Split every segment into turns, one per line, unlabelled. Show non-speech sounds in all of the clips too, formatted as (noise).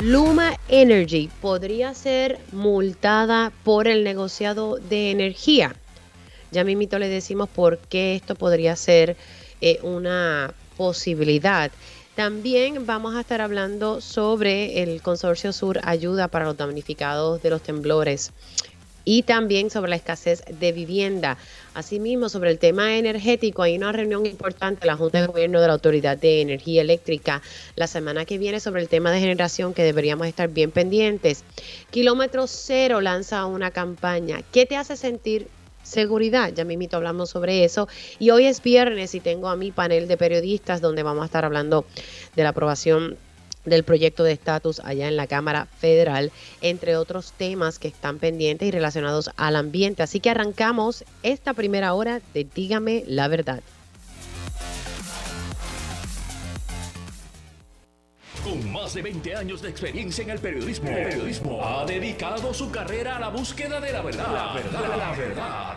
Luma Energy podría ser multada por el negociado de energía. Ya mismito le decimos por qué esto podría ser eh, una posibilidad. También vamos a estar hablando sobre el Consorcio Sur Ayuda para los damnificados de los temblores y también sobre la escasez de vivienda. Asimismo, sobre el tema energético, hay una reunión importante en la Junta de Gobierno de la Autoridad de Energía Eléctrica la semana que viene sobre el tema de generación que deberíamos estar bien pendientes. Kilómetro Cero lanza una campaña. ¿Qué te hace sentir seguridad. Ya mismito hablamos sobre eso. Y hoy es viernes y tengo a mi panel de periodistas donde vamos a estar hablando de la aprobación del proyecto de estatus allá en la Cámara Federal, entre otros temas que están pendientes y relacionados al ambiente. Así que arrancamos esta primera hora de Dígame la verdad.
Con más de 20 años de experiencia en el periodismo, periodismo ha dedicado su carrera a la búsqueda de la verdad. La verdad, la verdad.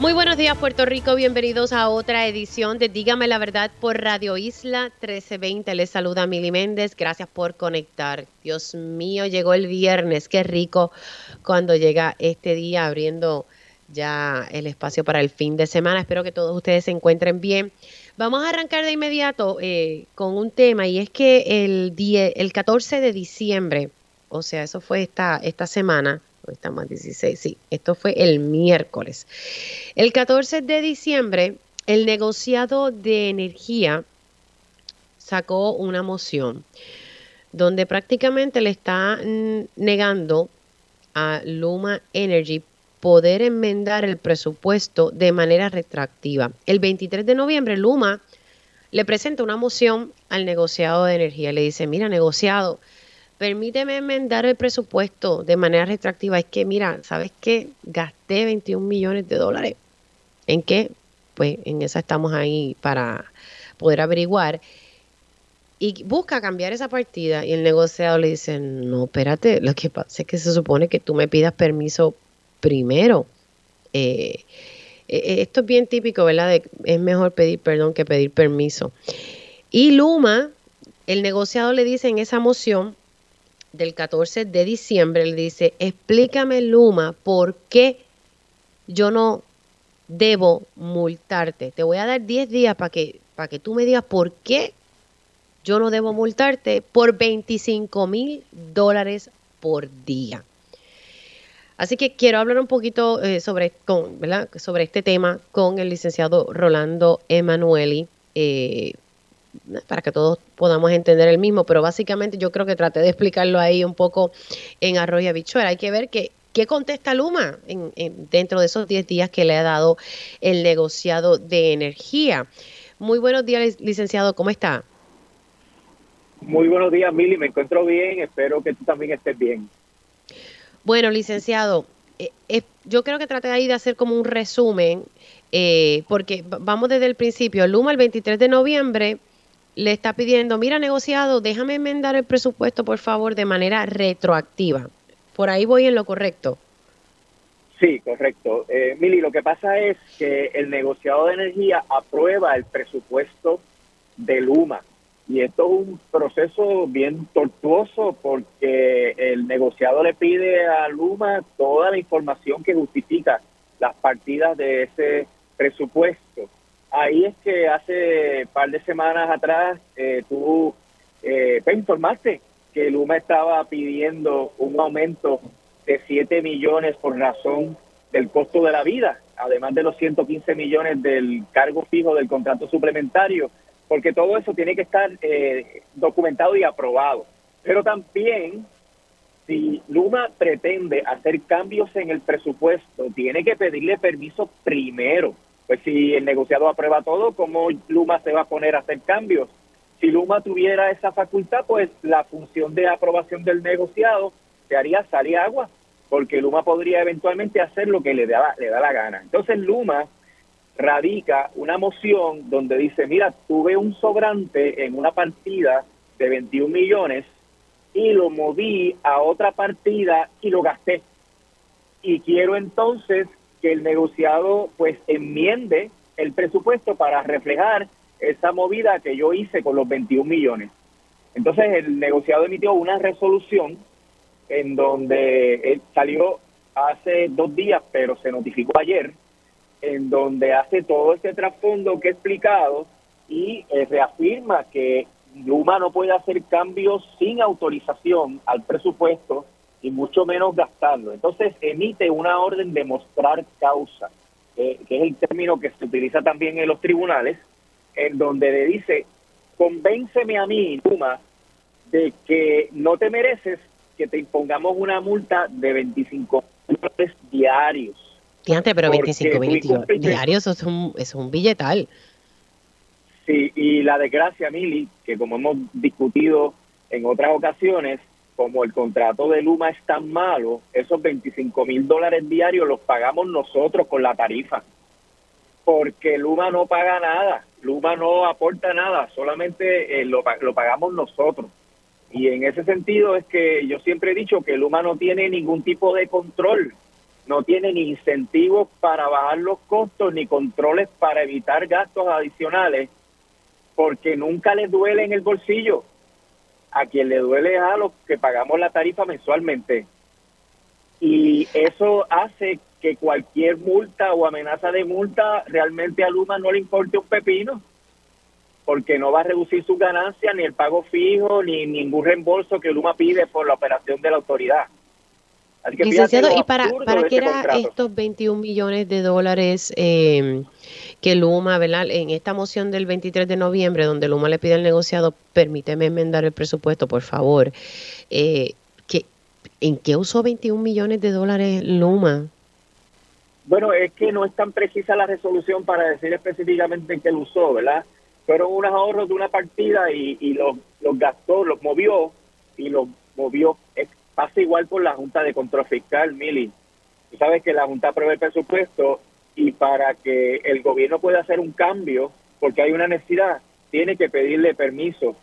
Muy buenos días Puerto Rico, bienvenidos a otra edición de Dígame la verdad por Radio Isla 1320. Les saluda Mili Méndez, gracias por conectar. Dios mío, llegó el viernes, qué rico cuando llega este día abriendo ya el espacio para el fin de semana. Espero que todos ustedes se encuentren bien. Vamos a arrancar de inmediato eh, con un tema y es que el, el 14 de diciembre, o sea, eso fue esta, esta semana, estamos 16, sí, esto fue el miércoles. El 14 de diciembre, el negociado de energía sacó una moción donde prácticamente le está negando a Luma Energy poder enmendar el presupuesto de manera retractiva. El 23 de noviembre, Luma le presenta una moción al negociado de energía. Le dice, mira, negociado, permíteme enmendar el presupuesto de manera retractiva. Es que, mira, ¿sabes qué? Gasté 21 millones de dólares. ¿En qué? Pues en esa estamos ahí para poder averiguar. Y busca cambiar esa partida y el negociador le dice, no, espérate, lo que pasa es que se supone que tú me pidas permiso primero. Eh, eh, esto es bien típico, ¿verdad? es mejor pedir perdón que pedir permiso. Y Luma, el negociador le dice en esa moción, del 14 de diciembre, le dice, explícame Luma por qué yo no debo multarte. Te voy a dar 10 días para que, que tú me digas por qué yo no debo multarte por 25 mil dólares por día. Así que quiero hablar un poquito eh, sobre, con, sobre este tema con el licenciado Rolando Emanueli. Eh, para que todos podamos entender el mismo, pero básicamente yo creo que traté de explicarlo ahí un poco en Arroyo Bichuela. Hay que ver que, qué contesta Luma en, dentro de esos 10 días que le ha dado el negociado de energía. Muy buenos días, licenciado, ¿cómo está?
Muy buenos días, Mili, me encuentro bien, espero que tú también estés bien.
Bueno, licenciado, eh, eh, yo creo que traté ahí de hacer como un resumen, eh, porque vamos desde el principio. Luma el 23 de noviembre le está pidiendo, mira, negociado, déjame enmendar el presupuesto, por favor, de manera retroactiva. Por ahí voy en lo correcto.
Sí, correcto. Eh, Mili, lo que pasa es que el negociado de energía aprueba el presupuesto de Luma. Y esto es un proceso bien tortuoso porque el negociado le pide a Luma toda la información que justifica las partidas de ese presupuesto ahí es que hace par de semanas atrás eh, tú eh, pues, informaste que Luma estaba pidiendo un aumento de 7 millones por razón del costo de la vida, además de los 115 millones del cargo fijo del contrato suplementario, porque todo eso tiene que estar eh, documentado y aprobado. Pero también, si Luma pretende hacer cambios en el presupuesto, tiene que pedirle permiso primero pues si el negociado aprueba todo, ¿cómo Luma se va a poner a hacer cambios? Si Luma tuviera esa facultad, pues la función de aprobación del negociado se haría salir agua, porque Luma podría eventualmente hacer lo que le da, le da la gana. Entonces Luma radica una moción donde dice, mira, tuve un sobrante en una partida de 21 millones y lo moví a otra partida y lo gasté. Y quiero entonces que el negociado pues enmiende el presupuesto para reflejar esa movida que yo hice con los 21 millones. Entonces el negociado emitió una resolución en donde él salió hace dos días, pero se notificó ayer, en donde hace todo este trasfondo que he explicado y eh, reafirma que Luma no puede hacer cambios sin autorización al presupuesto y mucho menos gastarlo. Entonces emite una orden de mostrar causa, que es el término que se utiliza también en los tribunales, en donde le dice, convénceme a mí, Luma, de que no te mereces que te impongamos una multa de 25 dólares diarios.
Fíjate, pero 25 mil diarios es un, es un billetal.
Sí, y la desgracia, Mili, que como hemos discutido en otras ocasiones, como el contrato de Luma es tan malo, esos 25 mil dólares diarios los pagamos nosotros con la tarifa. Porque Luma no paga nada, Luma no aporta nada, solamente eh, lo, lo pagamos nosotros. Y en ese sentido es que yo siempre he dicho que Luma no tiene ningún tipo de control, no tiene ni incentivos para bajar los costos ni controles para evitar gastos adicionales porque nunca les duele en el bolsillo. A quien le duele es a los que pagamos la tarifa mensualmente. Y eso hace que cualquier multa o amenaza de multa realmente a Luma no le importe un pepino, porque no va a reducir sus ganancias, ni el pago fijo, ni ningún reembolso que Luma pide por la operación de la autoridad.
Licenciado, ¿y para, para qué eran estos 21 millones de dólares eh, que Luma, ¿verdad? En esta moción del 23 de noviembre, donde Luma le pide al negociado, permíteme enmendar el presupuesto, por favor. Eh, ¿En qué usó 21 millones de dólares Luma?
Bueno, es que no es tan precisa la resolución para decir específicamente en qué lo usó, ¿verdad? Fueron unos ahorros de una partida y, los, los gastó, los movió y los movió Pasa igual por la Junta de Control Fiscal, Mili. Tú sabes que la Junta aprueba el presupuesto y para que el gobierno pueda hacer un cambio, porque hay una necesidad, tiene que pedirle permiso.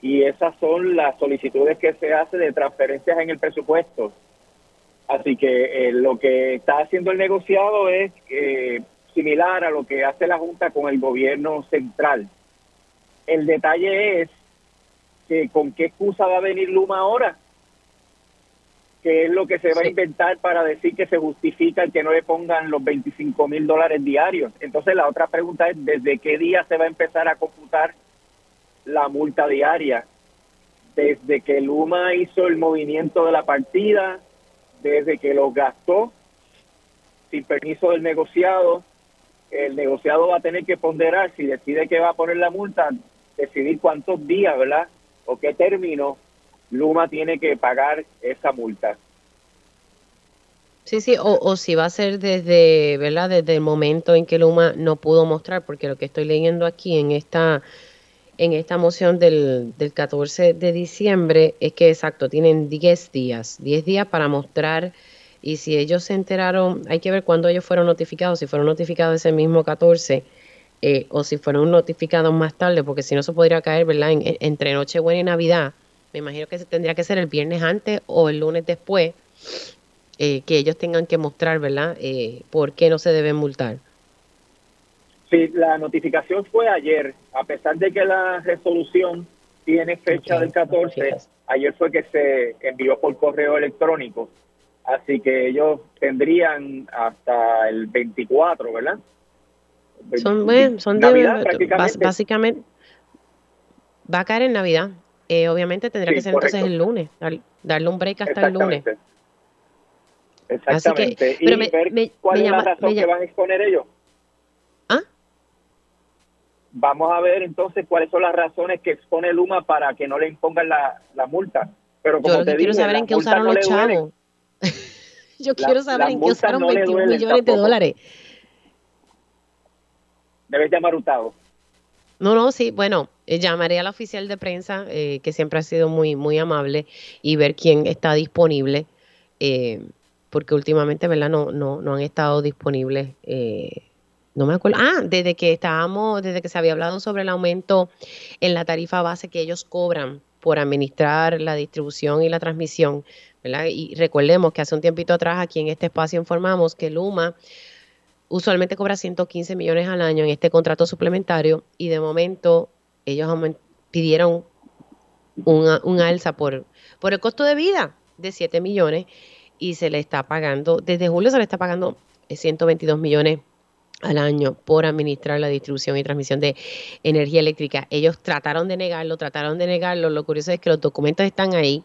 Y esas son las solicitudes que se hace de transferencias en el presupuesto. Así que eh, lo que está haciendo el negociado es eh, similar a lo que hace la Junta con el gobierno central. El detalle es que con qué excusa va a venir Luma ahora que es lo que se va a inventar para decir que se justifica el que no le pongan los 25 mil dólares diarios. Entonces la otra pregunta es, ¿desde qué día se va a empezar a computar la multa diaria? Desde que Luma hizo el movimiento de la partida, desde que lo gastó, sin permiso del negociado, el negociado va a tener que ponderar si decide que va a poner la multa, decidir cuántos días, ¿verdad? O qué término Luma tiene que pagar esa multa.
Sí, sí, o, si va a ser desde, ¿verdad? Desde el momento en que Luma no pudo mostrar, porque lo que estoy leyendo aquí en esta en esta moción del, del 14 de diciembre es que exacto, tienen 10 días, 10 días para mostrar y si ellos se enteraron, hay que ver cuándo ellos fueron notificados, si fueron notificados ese mismo 14 eh, o si fueron notificados más tarde, porque si no se podría caer, ¿verdad? En, entre Nochebuena y Navidad me imagino que tendría que ser el viernes antes o el lunes después, eh, que ellos tengan que mostrar, ¿verdad?, eh, por qué no se deben multar.
Sí, la notificación fue ayer, a pesar de que la resolución tiene fecha del 14, ayer fue que se envió por correo electrónico, así que ellos tendrían hasta el 24, ¿verdad?
Son, bueno, son de, básicamente va a caer en Navidad. Eh, obviamente tendría que ser entonces el lunes, darle un break hasta el lunes.
Exactamente. y ver cuál es la razón que van a exponer ellos.
¿Ah?
Vamos a ver entonces cuáles son las razones que expone Luma para que no le impongan la, multa. Pero como
Yo
te
quiero saber en qué usaron los chavos. (laughs) Yo quiero saber en qué usaron 21 millones de dólares.
Debes llamar Hurtado.
No, no, sí, bueno, eh, llamaré a la oficial de prensa, eh, que siempre ha sido muy, muy amable, y ver quién está disponible, eh, porque últimamente, ¿verdad? No, no, no han estado disponibles no me acuerdo, ah, desde que estábamos, desde que se había hablado sobre el aumento en la tarifa base que ellos cobran por administrar la distribución y la transmisión, ¿verdad? Y recordemos que hace un tiempito atrás aquí en este espacio informamos que Luma usualmente cobra 115 millones al año en este contrato suplementario y de momento ellos pidieron un alza por, el costo de vida de 7 millones y se le está pagando, desde julio se le está pagando 122 millones al año por administrar la distribución y transmisión de energía eléctrica. Ellos trataron de negarlo, trataron de negarlo. Lo curioso es que los documentos están ahí.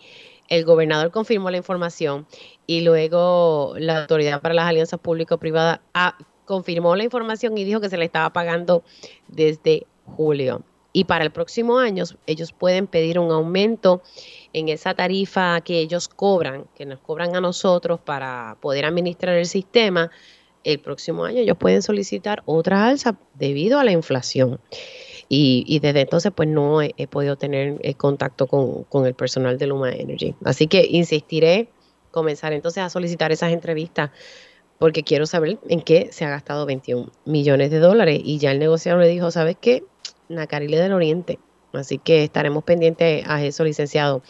El gobernador confirmó la información y luego la Autoridad para las Alianzas Público-Privadas confirmó la información y dijo que se le estaba pagando desde julio. Y para el próximo año ellos pueden pedir un aumento en esa tarifa que ellos cobran, que nos cobran a nosotros para poder administrar el sistema el próximo año ellos pueden solicitar otra alza debido a la inflación. Y, desde entonces pues no he, podido tener eh, contacto con, el personal de Luma Energy. Así que insistiré, comenzar entonces a solicitar esas entrevistas porque quiero saber en qué se ha gastado 21 millones de dólares. Y ya el negociador le dijo, ¿sabes qué? Nacarile del Oriente. Así que estaremos pendientes a eso, licenciado.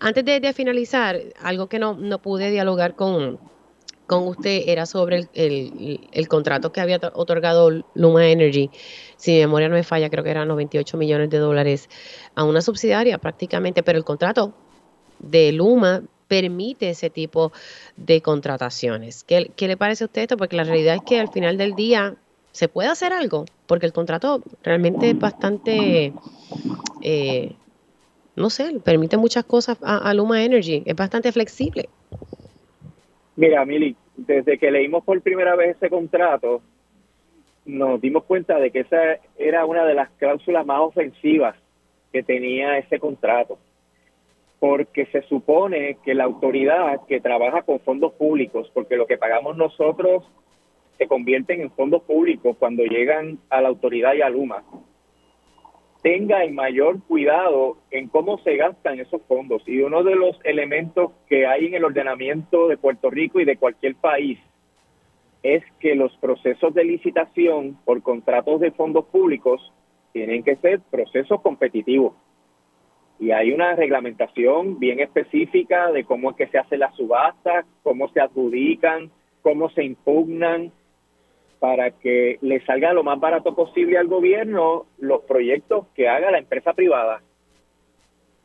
Antes de, finalizar, algo que no, no pude dialogar con, con usted era sobre el, contrato que había otorgado Luma Energy, si mi memoria no me falla, creo que eran 98 millones de dólares a una subsidiaria prácticamente, pero el contrato de Luma permite ese tipo de contrataciones. ¿Qué, le parece a usted esto? Porque la realidad es que al final del día se puede hacer algo, porque el contrato realmente es bastante, eh, no sé, permite muchas cosas a Luma Energy, es bastante flexible.
Mira, Mili, desde que leímos por primera vez ese contrato, nos dimos cuenta de que esa era una de las cláusulas más ofensivas que tenía ese contrato, porque se supone que la autoridad que trabaja con fondos públicos, porque lo que pagamos nosotros se convierten en fondos públicos cuando llegan a la autoridad y a Luma, tenga el mayor cuidado en cómo se gastan esos fondos. Y uno de los elementos que hay en el ordenamiento de Puerto Rico y de cualquier país es que los procesos de licitación por contratos de fondos públicos tienen que ser procesos competitivos. Y hay una reglamentación bien específica de cómo es que se hace la subasta, cómo se adjudican, cómo se impugnan, para que le salga lo más barato posible al gobierno los proyectos que haga la empresa privada.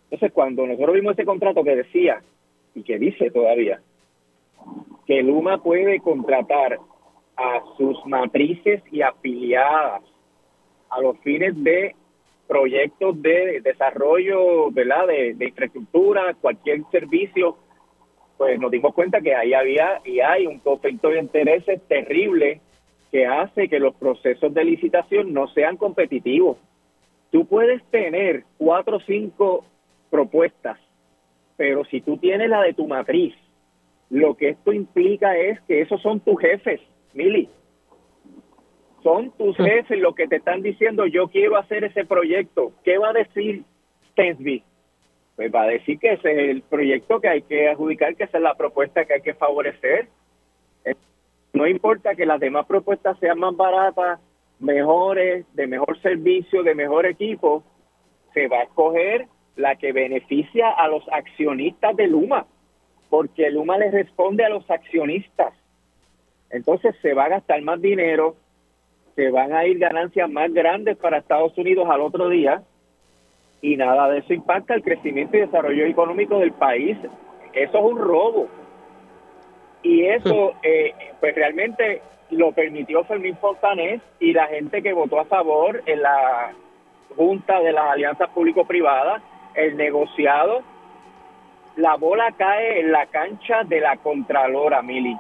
Entonces, cuando nosotros vimos ese contrato que decía, y que dice todavía, que Luma puede contratar a sus matrices y afiliadas a los fines de proyectos de desarrollo, ¿verdad? De, de infraestructura, cualquier servicio, pues nos dimos cuenta que ahí había y hay un conflicto de intereses terrible que hace que los procesos de licitación no sean competitivos. Tú puedes tener cuatro o cinco propuestas, pero si tú tienes la de tu matriz, lo que esto implica es que esos son tus jefes, Mili. Son tus jefes los que te están diciendo, yo quiero hacer ese proyecto. ¿Qué va a decir Stensby? Pues va a decir que ese es el proyecto que hay que adjudicar, que esa es la propuesta que hay que favorecer. No importa que las demás propuestas sean más baratas, mejores, de mejor servicio, de mejor equipo, se va a escoger la que beneficia a los accionistas de Luma, porque Luma le responde a los accionistas. Entonces se va a gastar más dinero, se van a ir ganancias más grandes para Estados Unidos al otro día y nada de eso impacta el crecimiento y desarrollo económico del país. Eso es un robo y eso eh, pues realmente lo permitió Fermín Fontanés y la gente que votó a favor en la Junta de las Alianzas Público-Privadas, el negociado, la bola cae en la cancha de la Contralora, Mili.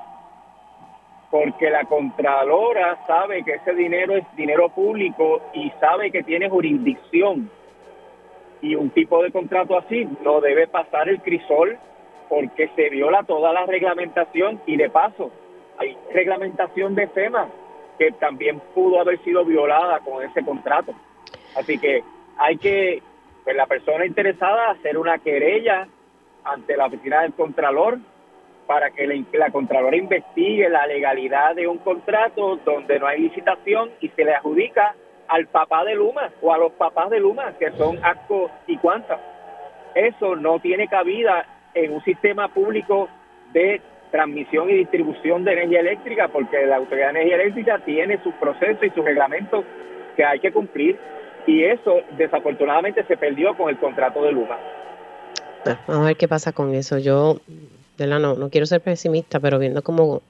Porque la Contralora sabe que ese dinero es dinero público y sabe que tiene jurisdicción. Y un tipo de contrato así no debe pasar el crisol porque se viola toda la reglamentación y de paso hay reglamentación de FEMA que también pudo haber sido violada con ese contrato. Así que hay que, pues la persona interesada, hacer una querella ante la oficina del Contralor para que la, Contralora investigue la legalidad de un contrato donde no hay licitación y se le adjudica al papá de Luma o a los papás de Luma, que son ASCO y Cuanta. Eso no tiene cabida en un sistema público de transmisión y distribución de energía eléctrica, porque la Autoridad de Energía Eléctrica tiene su proceso y sus reglamentos que hay que cumplir, y eso desafortunadamente se perdió con el contrato de Luma.
Vamos a ver qué pasa con eso. Yo, ¿verdad? No, no quiero ser pesimista, pero viendo cómo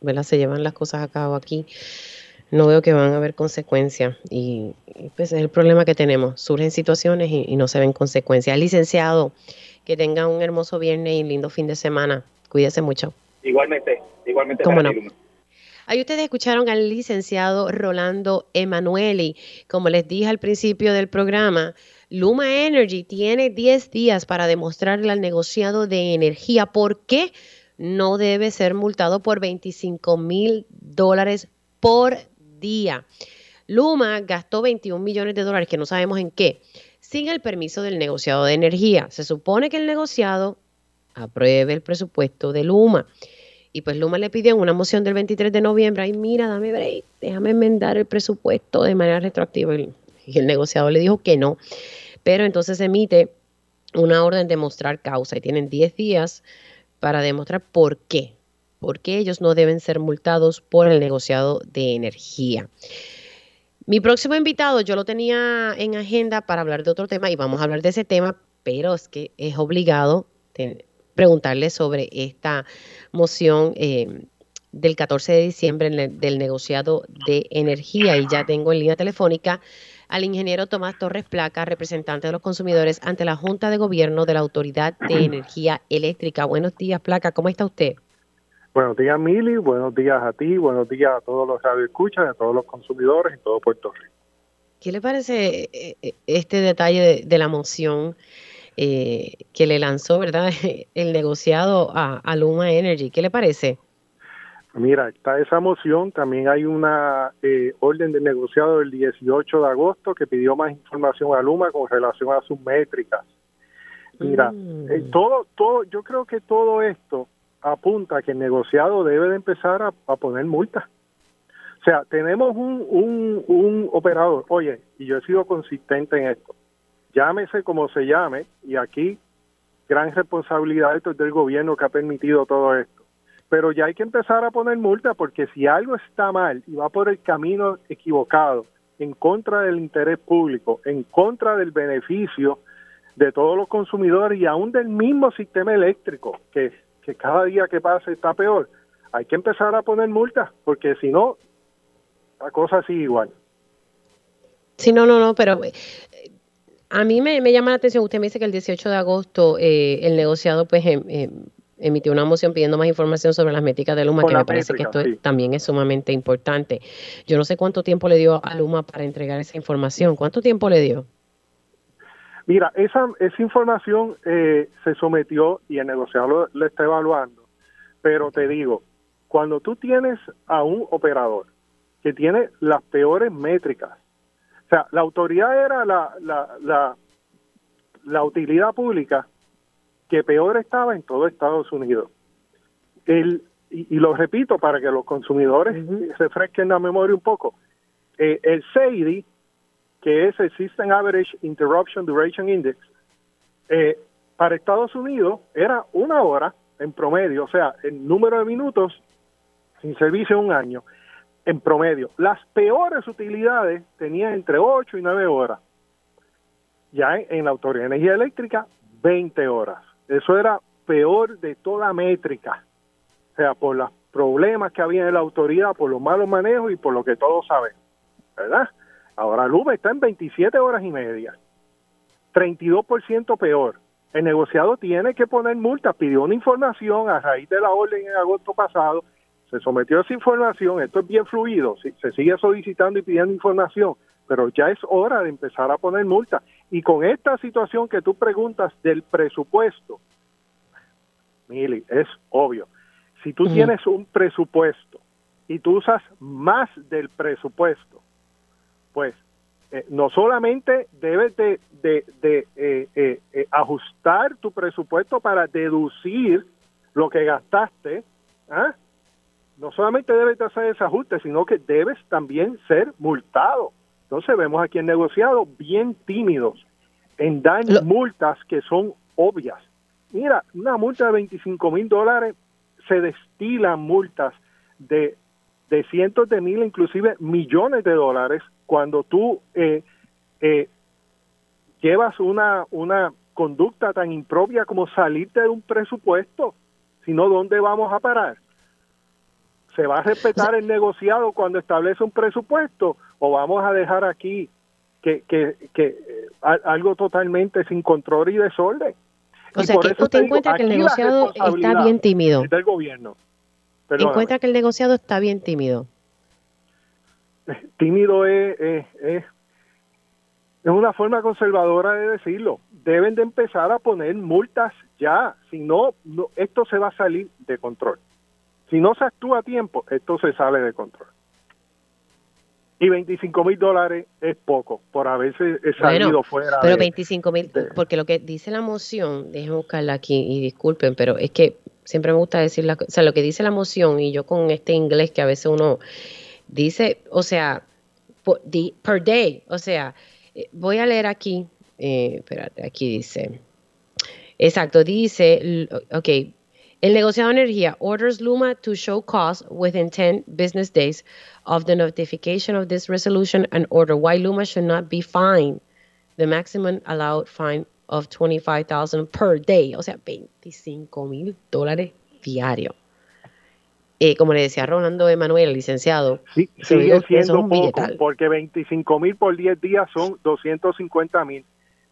¿verdad? se llevan las cosas a cabo aquí, no veo que van a haber consecuencias. Y, pues es el problema que tenemos. Surgen situaciones y, no se ven consecuencias. Licenciado, que tenga un hermoso viernes y lindo fin de semana. Cuídese mucho.
Igualmente, igualmente.
¿Cómo no? Ahí ustedes escucharon al licenciado Rolando Emanueli. Como les dije al principio del programa, Luma Energy tiene 10 días para demostrarle al negociado de energía por qué no debe ser multado por 25 mil dólares por día. Luma gastó 21 millones de dólares, que no sabemos en qué, sin el permiso del negociado de energía. Se supone que el negociado apruebe el presupuesto de Luma. Y pues Luma le pidió una moción del 23 de noviembre, ay mira, dame break, déjame enmendar el presupuesto de manera retroactiva. Y el negociado le dijo que no. Pero entonces emite una orden de mostrar causa y tienen 10 días para demostrar por qué, por qué ellos no deben ser multados por el negociado de energía. Mi próximo invitado yo lo tenía en agenda para hablar de otro tema y vamos a hablar de ese tema, pero es que es obligado preguntarle sobre esta moción eh, del 14 de diciembre del negociado de energía y ya tengo en línea telefónica al ingeniero Tomás Torres Placa, representante de los consumidores ante la Junta de Gobierno de la Autoridad de (clears throat) Energía Eléctrica. Buenos días, Placa, ¿cómo está usted?
Buenos días, Mili, buenos días a ti, buenos días a todos los radioescuchas, a todos los consumidores y todo Puerto Rico.
¿Qué le parece eh, eh, este detalle de, la moción eh, que le lanzó, verdad, (laughs) el negociado a, a Luma Energy? ¿Qué le parece?
Mira, está esa moción, también hay una eh, orden de negociado del 18 de agosto que pidió más información a Luma con relación a sus métricas. Mira, mm. eh, todo, todo, yo creo que todo esto apunta a que el negociado debe de empezar a, poner multas. O sea, tenemos un, un, un operador, oye, y yo he sido consistente en esto, llámese como se llame, y aquí gran responsabilidad del gobierno que ha permitido todo esto pero ya hay que empezar a poner multa porque si algo está mal y va por el camino equivocado, en contra del interés público, en contra del beneficio de todos los consumidores y aún del mismo sistema eléctrico, que, que cada día que pasa está peor, hay que empezar a poner multas porque si no, la cosa sigue igual.
Sí, no, no, no, pero eh, a mí me, llama la atención, usted me dice que el 18 de agosto eh, el negociado pues em, em, emitió una moción pidiendo más información sobre las métricas de Luma, que me parece que esto también es sumamente importante. Yo no sé cuánto tiempo le dio a Luma para entregar esa información. ¿Cuánto tiempo le dio?
Mira, esa, esa información eh, se sometió y el negociador lo, está evaluando, pero te digo, cuando tú tienes a un operador que tiene las peores métricas, o sea, la autoridad era la, la, la, la utilidad pública que peor estaba en todo Estados Unidos. El, y, lo repito para que los consumidores se fresquen la memoria un poco. Eh, el SEIDI, que es el System Average Interruption Duration Index, eh, para Estados Unidos era una hora en promedio, o sea, el número de minutos sin servicio un año en promedio. Las peores utilidades tenían entre 8 y 9 horas. Ya en, en la Autoridad de Energía Eléctrica, 20 horas. Eso era peor de toda métrica. O sea, por los problemas que había en la autoridad, por los malos manejos y por lo que todos saben. ¿Verdad? Ahora Luma está en 27 horas y media. 32% peor. El negociado tiene que poner multas. Pidió una información a raíz de la orden en agosto pasado. Se sometió a esa información. Esto es bien fluido. Se sigue solicitando y pidiendo información pero ya es hora de empezar a poner multas. Y con esta situación que tú preguntas del presupuesto, Mili, es obvio. Si tú tienes un presupuesto y tú usas más del presupuesto, pues eh, no solamente debes de, de, eh, eh, ajustar tu presupuesto para deducir lo que gastaste, ¿ah? no solamente debes hacer ese ajuste, sino que debes también ser multado. Entonces vemos aquí en negociado bien tímidos en dar multas que son obvias. Mira, una multa de 25 mil dólares se destilan multas de, de cientos de mil, inclusive millones de dólares, cuando tú eh, eh, llevas una, una conducta tan impropia como salirte de un presupuesto, sino ¿dónde vamos a parar? ¿Se va a respetar el negociado cuando establece un presupuesto o vamos a dejar aquí que, que, que eh, algo totalmente sin control y desorden?
O sea, que usted encuentra que el negociado está bien tímido.
Del gobierno.
Encuentra que el negociado está bien tímido.
Tímido es, es, es, es una forma conservadora de decirlo. Deben de empezar a poner multas ya, si no, no, esto se va a salir de control. Si no se actúa a tiempo, esto se sale de control. Y 25 mil dólares es poco por haberse salido fuera.
Pero 25 mil, porque lo que dice la moción, déjenme buscarla aquí y disculpen, pero es que siempre me gusta decir, la, o sea, lo que dice la moción y yo con este inglés que a veces uno dice, o sea, per day, o sea, eh, voy a leer aquí, eh, espérate, aquí dice, exacto, dice, ok, el negociado de energía orders Luma to show cause within 10 business days of the notification of this resolution and order why Luma should not be fined the maximum allowed fine of 25,000 per day, o sea, 25 mil dólares diarios. Eh, como le decía Rolando Emanuel, licenciado,
sí, sigue siendo poco, porque 25 mil por 10 días son 250 mil.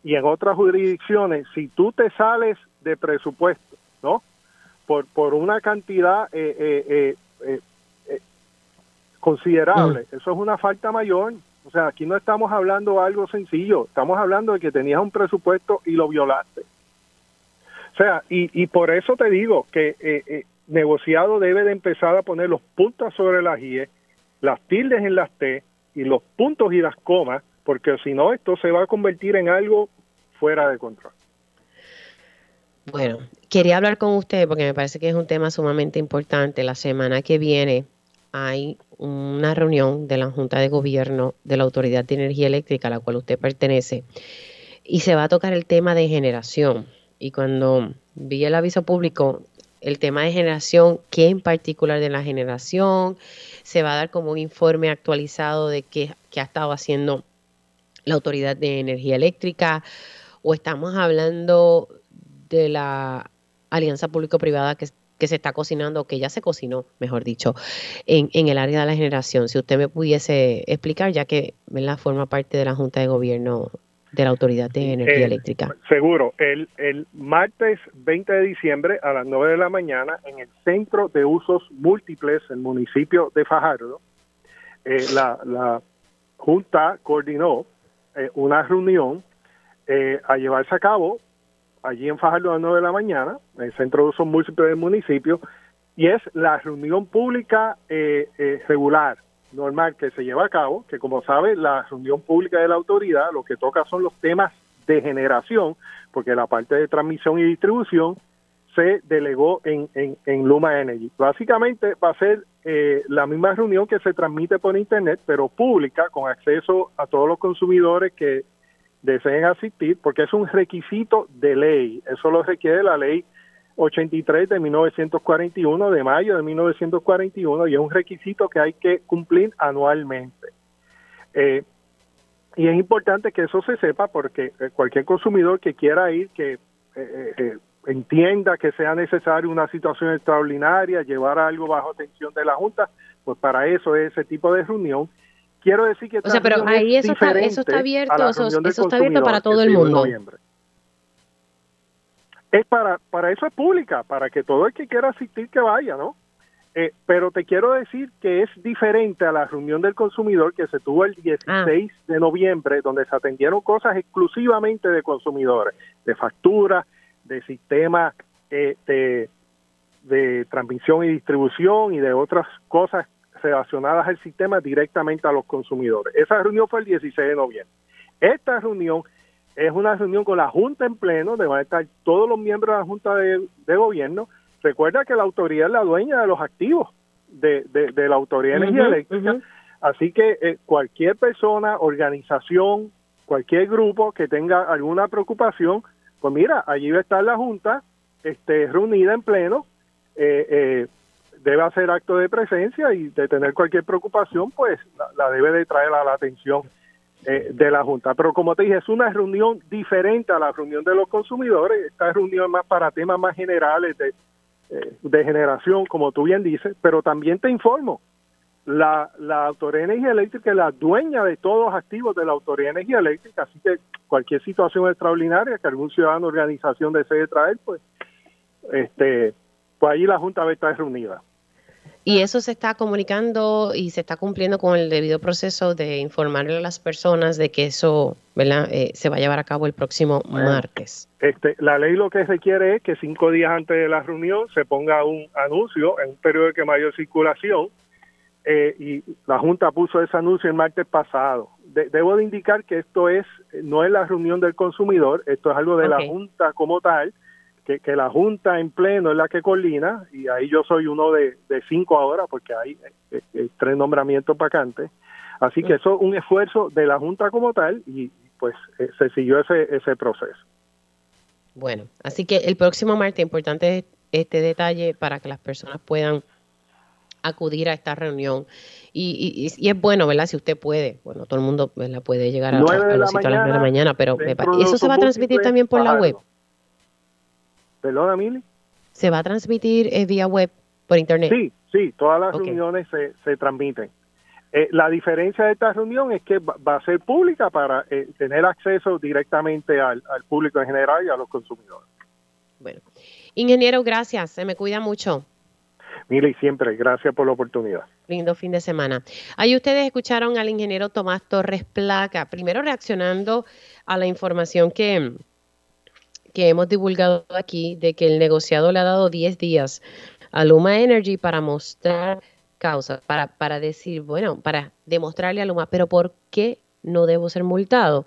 Y en otras jurisdicciones, si tú te sales de presupuesto, ¿no? Por, por una cantidad eh, eh, eh, considerable. Mm. Eso es una falta mayor. O sea, aquí no estamos hablando de algo sencillo, estamos hablando de que tenías un presupuesto y lo violaste. O sea, y, y por eso te digo que negociado debe de empezar a poner los puntos sobre las IE, las tildes en las T y los puntos y las comas, porque si no esto se va a convertir en algo fuera de control.
Bueno, quería hablar con usted porque me parece que es un tema sumamente importante. La semana que viene hay una reunión de la Junta de Gobierno de la Autoridad de Energía Eléctrica a la cual usted pertenece y se va a tocar el tema de generación. Y cuando vi el aviso público, el tema de generación, qué en particular de la generación, se va a dar como un informe actualizado de qué, qué ha estado haciendo la Autoridad de Energía Eléctrica o estamos hablando de la alianza público-privada que, se está cocinando, que ya se cocinó, mejor dicho, en, en, el área de la generación. Si usted me pudiese explicar, ya que la forma parte de la Junta de Gobierno de la Autoridad de Energía Eléctrica.
Seguro. El, el martes 20 de diciembre a las 9 de la mañana en el Centro de Usos Múltiples, el municipio de Fajardo, eh, la, la Junta coordinó eh, una reunión eh, a llevarse a cabo allí en Fajardo a las 9 de la mañana, en el Centro de Uso Múltiples del municipio, y es la reunión pública eh, eh, regular, normal, que se lleva a cabo, que como sabe, la reunión pública de la autoridad lo que toca son los temas de generación, porque la parte de transmisión y distribución se delegó en, en, Luma Energy. Básicamente va a ser eh, la misma reunión que se transmite por Internet, pero pública, con acceso a todos los consumidores que deseen asistir, porque es un requisito de ley. Eso lo requiere la ley 83 de 1941, de mayo de 1941, y es un requisito que hay que cumplir anualmente. Eh, y es importante que eso se sepa porque eh, cualquier consumidor que quiera ir, que eh, entienda que sea necesario una situación extraordinaria, llevar algo bajo atención de la Junta, pues para eso es ese tipo de reunión quiero decir que...
O sea, pero ahí eso está, eso está abierto, eso, está abierto para todo el mundo.
Es para, para eso es pública, para que todo el que quiera asistir que vaya, ¿no? Eh, pero te quiero decir que es diferente a la reunión del consumidor que se tuvo el 16 ah. de noviembre, donde se atendieron cosas exclusivamente de consumidores, de factura, de sistema eh, de, de transmisión y distribución y de otras cosas relacionadas al sistema directamente a los consumidores. Esa reunión fue el 16 de noviembre. Esta reunión es una reunión con la Junta en pleno, donde van a estar todos los miembros de la Junta de, Gobierno recuerda que la autoridad es la dueña de los activos de, de, la Autoridad de Energía Eléctrica. Así que eh, cualquier persona, organización, cualquier grupo que tenga alguna preocupación, pues mira, allí va a estar la Junta este, reunida en pleno, eh, eh, debe hacer acto de presencia y de tener cualquier preocupación, pues la, debe de traer a la atención de la Junta. Pero como te dije, es una reunión diferente a la reunión de los consumidores, esta reunión es más para temas más generales de, de generación, como tú bien dices, pero también te informo, la, la Autoridad de Energía Eléctrica es la dueña de todos los activos de la Autoridad de Energía Eléctrica, así que cualquier situación extraordinaria que algún ciudadano o organización desee traer, pues, este, pues ahí la Junta va a estar reunida.
Y eso se está comunicando y se está cumpliendo con el debido proceso de informarle a las personas de que eso ¿verdad? Eh, se va a llevar a cabo el próximo martes.
Este, la ley lo que requiere es que cinco días antes de la reunión se ponga un anuncio en un periodo de mayor circulación eh, y la Junta puso ese anuncio el martes pasado. debo de indicar que esto es no es la reunión del consumidor, esto es algo de la Junta como tal, que, que, la Junta en pleno es la que coordina, y ahí yo soy uno de, cinco ahora, porque hay eh, eh, tres nombramientos vacantes. Así que eso es un esfuerzo de la Junta como tal, y pues se siguió ese, ese proceso.
Bueno, así que el próximo martes, importante este detalle para que las personas puedan acudir a esta reunión. Y, y, es bueno, ¿verdad? Si usted puede, bueno, todo el mundo ¿verdad? puede llegar a, a los sitios a las 9 de la mañana, pero ¿eso se va a transmitir también por la web?
¿Perdona, Mili?
¿Se va a transmitir eh, vía web, por internet?
Sí, sí, todas las reuniones se, se transmiten. Eh, la diferencia de esta reunión es que va a ser pública para eh, tener acceso directamente al, al, público en general y a los consumidores.
Bueno, ingeniero, gracias. Se me cuida mucho.
Mili, siempre, gracias por la oportunidad.
Lindo fin de semana. Ahí ustedes escucharon al ingeniero Tomás Torres Placa, primero reaccionando a la información que, que hemos divulgado aquí de que el negociado le ha dado 10 días a Luma Energy para mostrar causas, para, para decir, bueno, para demostrarle a Luma, pero ¿por qué no debo ser multado?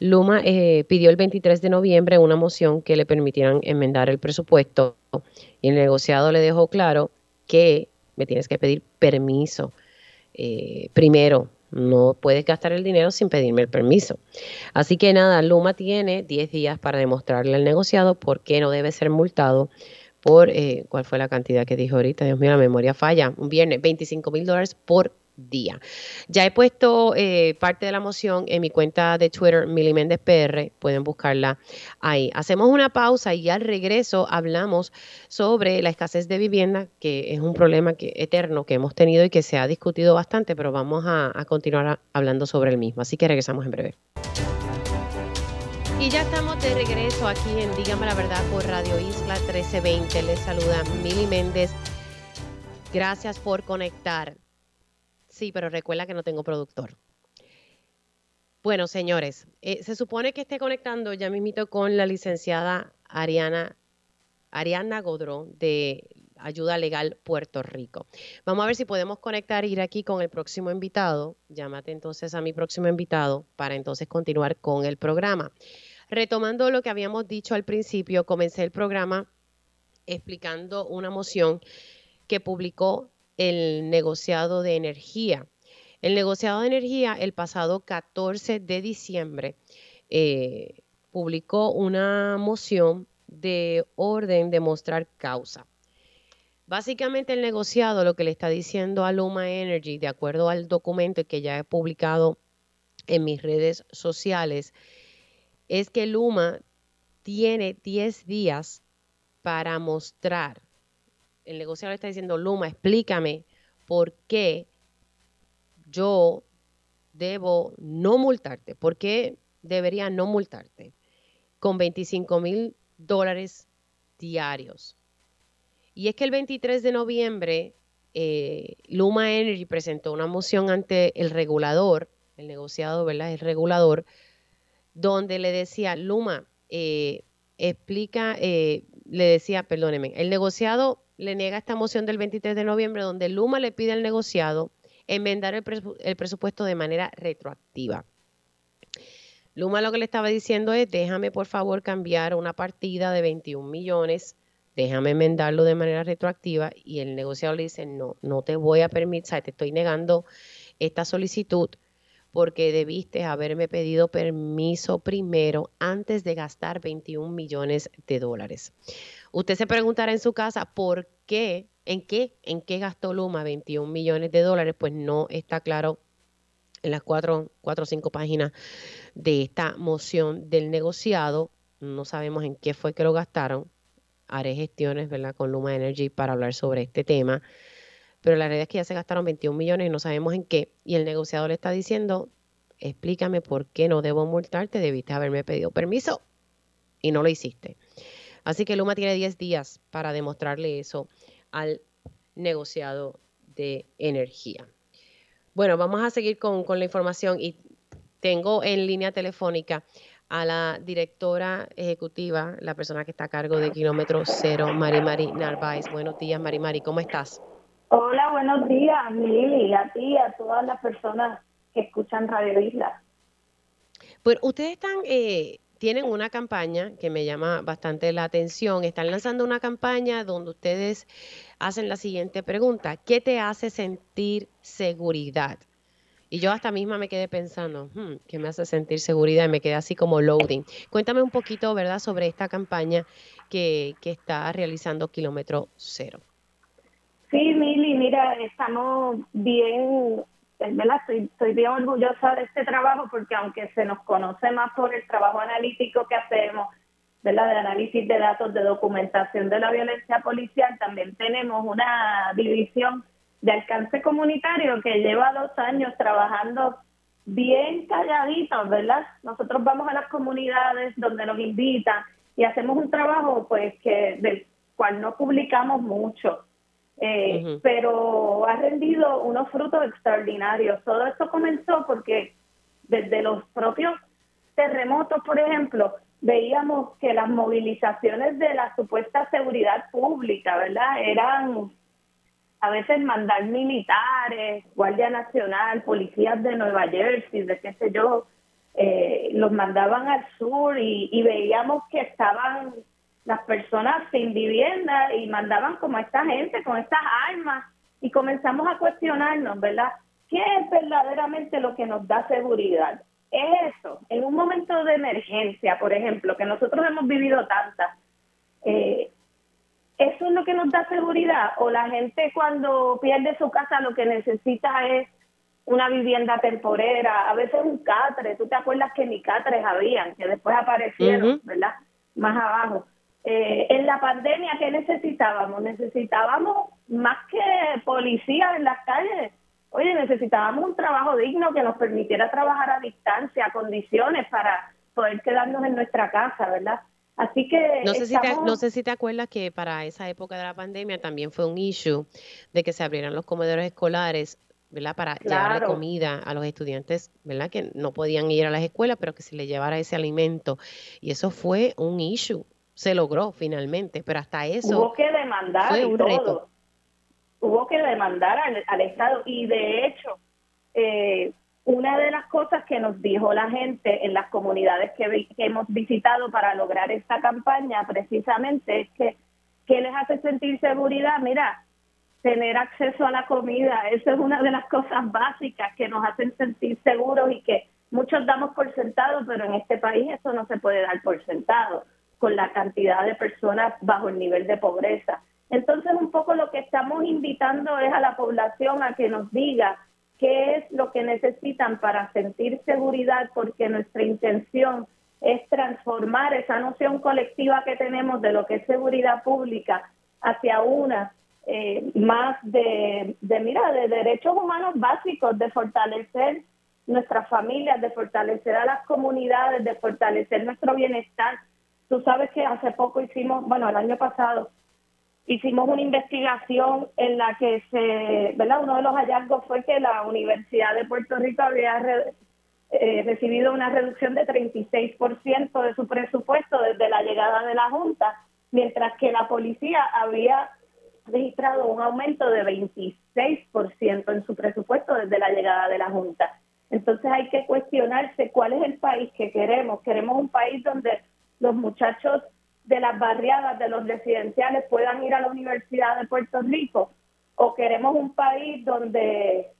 Luma eh, pidió el 23 de noviembre una moción que le permitieran enmendar el presupuesto y el negociado le dejó claro que me tienes que pedir permiso. Eh, primero, no puedes gastar el dinero sin pedirme el permiso. Así que nada, Luma tiene 10 días para demostrarle al negociado por qué no debe ser multado por, eh, ¿cuál fue la cantidad que dijo ahorita? Dios mío, la memoria falla. Un viernes, 25 mil dólares por día. Ya he puesto eh, parte de la moción en mi cuenta de Twitter, Mili Méndez PR, pueden buscarla ahí. Hacemos una pausa y al regreso hablamos sobre la escasez de vivienda, que es un problema que, eterno que hemos tenido y que se ha discutido bastante, pero vamos a, continuar hablando sobre el mismo. Así que regresamos en breve. Y ya estamos de regreso aquí en Dígame la Verdad por Radio Isla 1320. Les saluda Mili Méndez. Gracias por conectar. Sí, pero recuerda que no tengo productor. Bueno, señores, eh, se supone que esté conectando ya mismito con la licenciada Ariana, Ariana Godrón de Ayuda Legal Puerto Rico. Vamos a ver si podemos conectar, ir aquí con el próximo invitado. Llámate entonces a mi próximo invitado para entonces continuar con el programa. Retomando lo que habíamos dicho al principio, comencé el programa explicando una moción que publicó el negociado de energía. El negociado de energía el pasado 14 de diciembre eh, publicó una moción de orden de mostrar causa. Básicamente el negociado lo que le está diciendo a Luma Energy, de acuerdo al documento que ya he publicado en mis redes sociales, es que Luma tiene 10 días para mostrar el negociador está diciendo, Luma, explícame por qué yo debo no multarte, por qué debería no multarte con 25 mil dólares diarios. Y es que el 23 de noviembre eh, Luma Energy presentó una moción ante el regulador, el negociado, ¿verdad? El regulador, donde le decía, Luma, eh, explica, eh, le decía, perdóneme, el negociado le niega esta moción del 23 de noviembre donde Luma le pide al negociado enmendar el, presupuesto de manera retroactiva. Luma lo que le estaba diciendo es, déjame por favor cambiar una partida de 21 millones déjame enmendarlo de manera retroactiva y el negociador le dice, no, no te voy a permitir, te estoy negando esta solicitud porque debiste haberme pedido permiso primero antes de gastar 21 millones de dólares. Usted se preguntará en su casa por qué, en qué, en qué gastó Luma 21 millones de dólares, pues no está claro en las cuatro, cuatro o cinco páginas de esta moción del negociado. No sabemos en qué fue que lo gastaron. Haré gestiones, ¿verdad?, con Luma Energy para hablar sobre este tema pero la realidad es que ya se gastaron 21 millones y no sabemos en qué. Y el negociador le está diciendo, explícame por qué no debo multarte, debiste haberme pedido permiso y no lo hiciste. Así que Luma tiene 10 días para demostrarle eso al negociado de energía. Bueno, vamos a seguir con, con la información y tengo en línea telefónica a la directora ejecutiva, la persona que está a cargo de Kilómetro Cero, Mari Mari Narváez. Buenos días, Mari Mari, ¿cómo estás?
Hola, buenos días, Lili, a ti a todas las personas que escuchan Radio Isla.
Pues ustedes están, eh, tienen una campaña que me llama bastante la atención. Están lanzando una campaña donde ustedes hacen la siguiente pregunta. ¿Qué te hace sentir seguridad? Y yo hasta misma me quedé pensando, hmm, ¿qué me hace sentir seguridad? Y me quedé así como loading. Cuéntame un poquito, ¿verdad?, sobre esta campaña que, que está realizando Kilómetro Cero.
Sí, Mili, mira, estamos bien, ¿verdad? Estoy, estoy bien orgullosa de este trabajo porque aunque se nos conoce más por el trabajo analítico que hacemos, ¿verdad? De análisis de datos, de documentación de la violencia policial, también tenemos una división de alcance comunitario que lleva dos años trabajando bien calladitos, ¿verdad? Nosotros vamos a las comunidades donde nos invitan y hacemos un trabajo pues que del cual no publicamos mucho eh, pero ha rendido unos frutos extraordinarios. Todo esto comenzó porque desde los propios terremotos, por ejemplo, veíamos que las movilizaciones de la supuesta seguridad pública, ¿verdad? Eran a veces mandar militares, Guardia Nacional, policías de Nueva Jersey, de qué sé yo, eh, los mandaban al sur y veíamos que estaban las personas sin vivienda y mandaban como a esta gente con estas armas y comenzamos a cuestionarnos, ¿verdad? ¿Qué es verdaderamente lo que nos da seguridad? Es eso, en un momento de emergencia, por ejemplo, que nosotros hemos vivido tantas, eh, ¿eso es lo que nos da seguridad? ¿O la gente cuando pierde su casa lo que necesita es una vivienda temporera, a veces un catre, tú te acuerdas que ni catres habían, que después aparecieron, ¿verdad? Más abajo. Eh, en la pandemia, ¿qué necesitábamos? Necesitábamos más que policía en las calles. Oye, necesitábamos un trabajo digno que nos permitiera trabajar a distancia, condiciones para poder quedarnos en nuestra casa, ¿verdad? Así que
no sé, si te, no sé si te acuerdas que para esa época de la pandemia también fue un issue de que se abrieran los comedores escolares, ¿verdad? Para llevarle comida a los estudiantes, ¿verdad? Que no podían ir a las escuelas, pero que se les llevara ese alimento. Y eso fue un issue se logró finalmente, pero hasta eso
hubo que demandar todo. Hubo que demandar al, Estado y de hecho eh, una de las cosas que nos dijo la gente en las comunidades que, hemos visitado para lograr esta campaña precisamente es que ¿qué les hace sentir seguridad? Mira, tener acceso a la comida, eso es una de las cosas básicas que nos hacen sentir seguros y que muchos damos por sentado, pero en este país eso no se puede dar por sentado con la cantidad de personas bajo el nivel de pobreza. Entonces, un poco lo que estamos invitando es a la población a que nos diga qué es lo que necesitan para sentir seguridad, porque nuestra intención es transformar esa noción colectiva que tenemos de lo que es seguridad pública hacia una eh, más de, de, mira, de derechos humanos básicos, de fortalecer nuestras familias, de fortalecer a las comunidades, de fortalecer nuestro bienestar Tú sabes que hace poco hicimos, bueno, el año pasado, hicimos una investigación en la que se, ¿verdad? Uno de los hallazgos fue que la Universidad de Puerto Rico había eh, recibido una reducción de 36% de su presupuesto desde la llegada de la Junta, mientras que la policía había registrado un aumento de 26% en su presupuesto desde la llegada de la Junta. Entonces hay que cuestionarse cuál es el país que queremos. Queremos un país donde los muchachos de las barriadas, de los residenciales puedan ir a la Universidad de Puerto Rico? ¿O queremos un país donde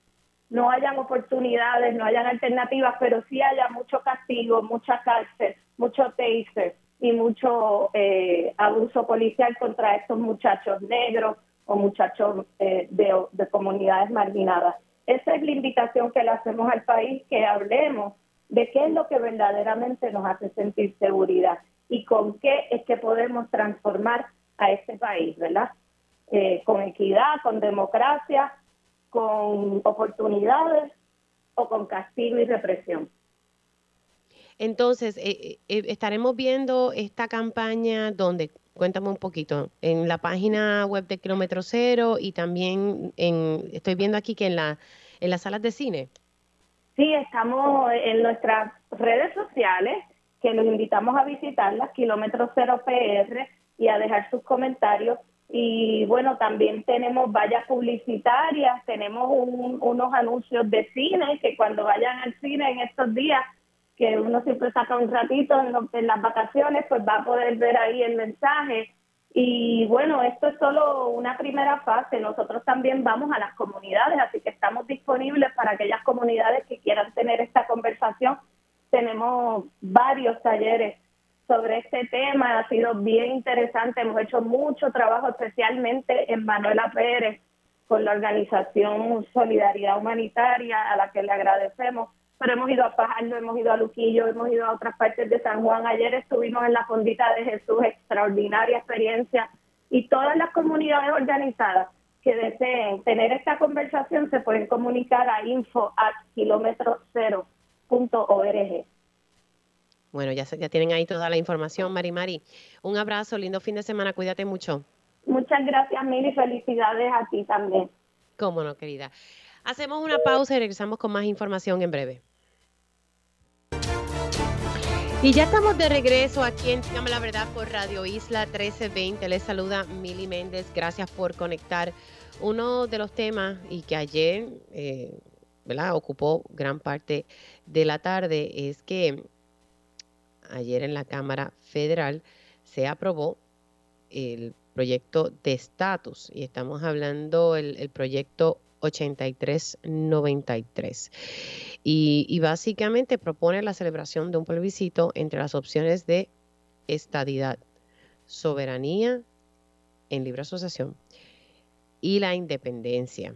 no hayan oportunidades, no hayan alternativas, pero sí haya mucho castigo, mucha cárcel, mucho taser y mucho eh, abuso policial contra estos muchachos negros o muchachos eh, de, de comunidades marginadas? Esa es la invitación que le hacemos al país, que hablemos de qué es lo que verdaderamente nos hace sentir seguridad y con qué es que podemos transformar a este país, ¿verdad? Eh, con equidad, con democracia, con oportunidades o con castigo y represión.
Entonces, eh, eh, estaremos viendo esta campaña donde, cuéntame un poquito, en la página web de Kilómetro Cero y también en, estoy viendo aquí que en, la, en las salas de cine.
Sí, estamos en nuestras redes sociales, que los invitamos a visitarlas, Kilómetro Cero PR, y a dejar sus comentarios. Y bueno, también tenemos vallas publicitarias, tenemos unos anuncios de cine, que cuando vayan al cine en estos días, que uno siempre saca un ratito en, en las vacaciones, pues va a poder ver ahí el mensaje y bueno, esto es solo una primera fase. Nosotros también vamos a las comunidades, así que estamos disponibles para aquellas comunidades que quieran tener esta conversación. Tenemos varios talleres sobre este tema, ha sido bien interesante. Hemos hecho mucho trabajo, especialmente en Manuela Pérez, con la organización Solidaridad Humanitaria, a la que le agradecemos pero hemos ido a Fajardo, hemos ido a Luquillo, hemos ido a otras partes de San Juan. Ayer estuvimos en la Fondita de Jesús, extraordinaria experiencia. Y todas las comunidades organizadas que deseen tener esta conversación se pueden comunicar a info at
Bueno, ya, ya tienen ahí toda la información, Mari Mari. Un abrazo, lindo fin de semana, cuídate mucho.
Muchas gracias, Mili, felicidades a ti también.
Cómo no, querida. Hacemos una pausa y regresamos con más información en breve. Y ya estamos de regreso aquí en Dígame la Verdad por Radio Isla 1320. Les saluda Mili Méndez. Gracias por conectar. Uno de los temas y que ayer eh, ocupó gran parte de la tarde es que ayer en la Cámara Federal se aprobó el proyecto de estatus y estamos hablando el proyecto 8393. Y, y básicamente propone la celebración de un plebiscito entre las opciones de estadidad, soberanía en libre asociación y la independencia.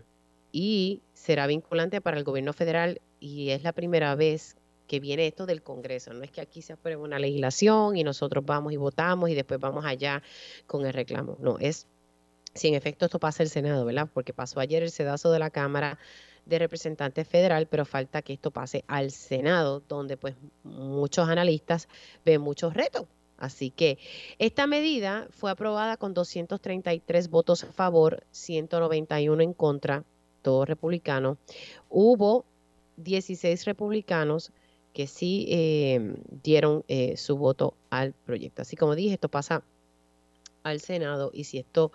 Y será vinculante para el gobierno federal y es la primera vez que viene esto del Congreso. No es que aquí se apruebe una legislación y nosotros vamos y votamos y después vamos allá con el reclamo. No, es si en efecto esto pasa el Senado, ¿verdad? Porque pasó ayer el sedazo de la Cámara de Representantes Federal, pero falta que esto pase al Senado, donde pues muchos analistas ven muchos retos. Así que esta medida fue aprobada con 233 votos a favor, 191 en contra, todos republicanos. Hubo 16 republicanos que sí eh, dieron eh, su voto al proyecto. Así como dije, esto pasa al Senado y si esto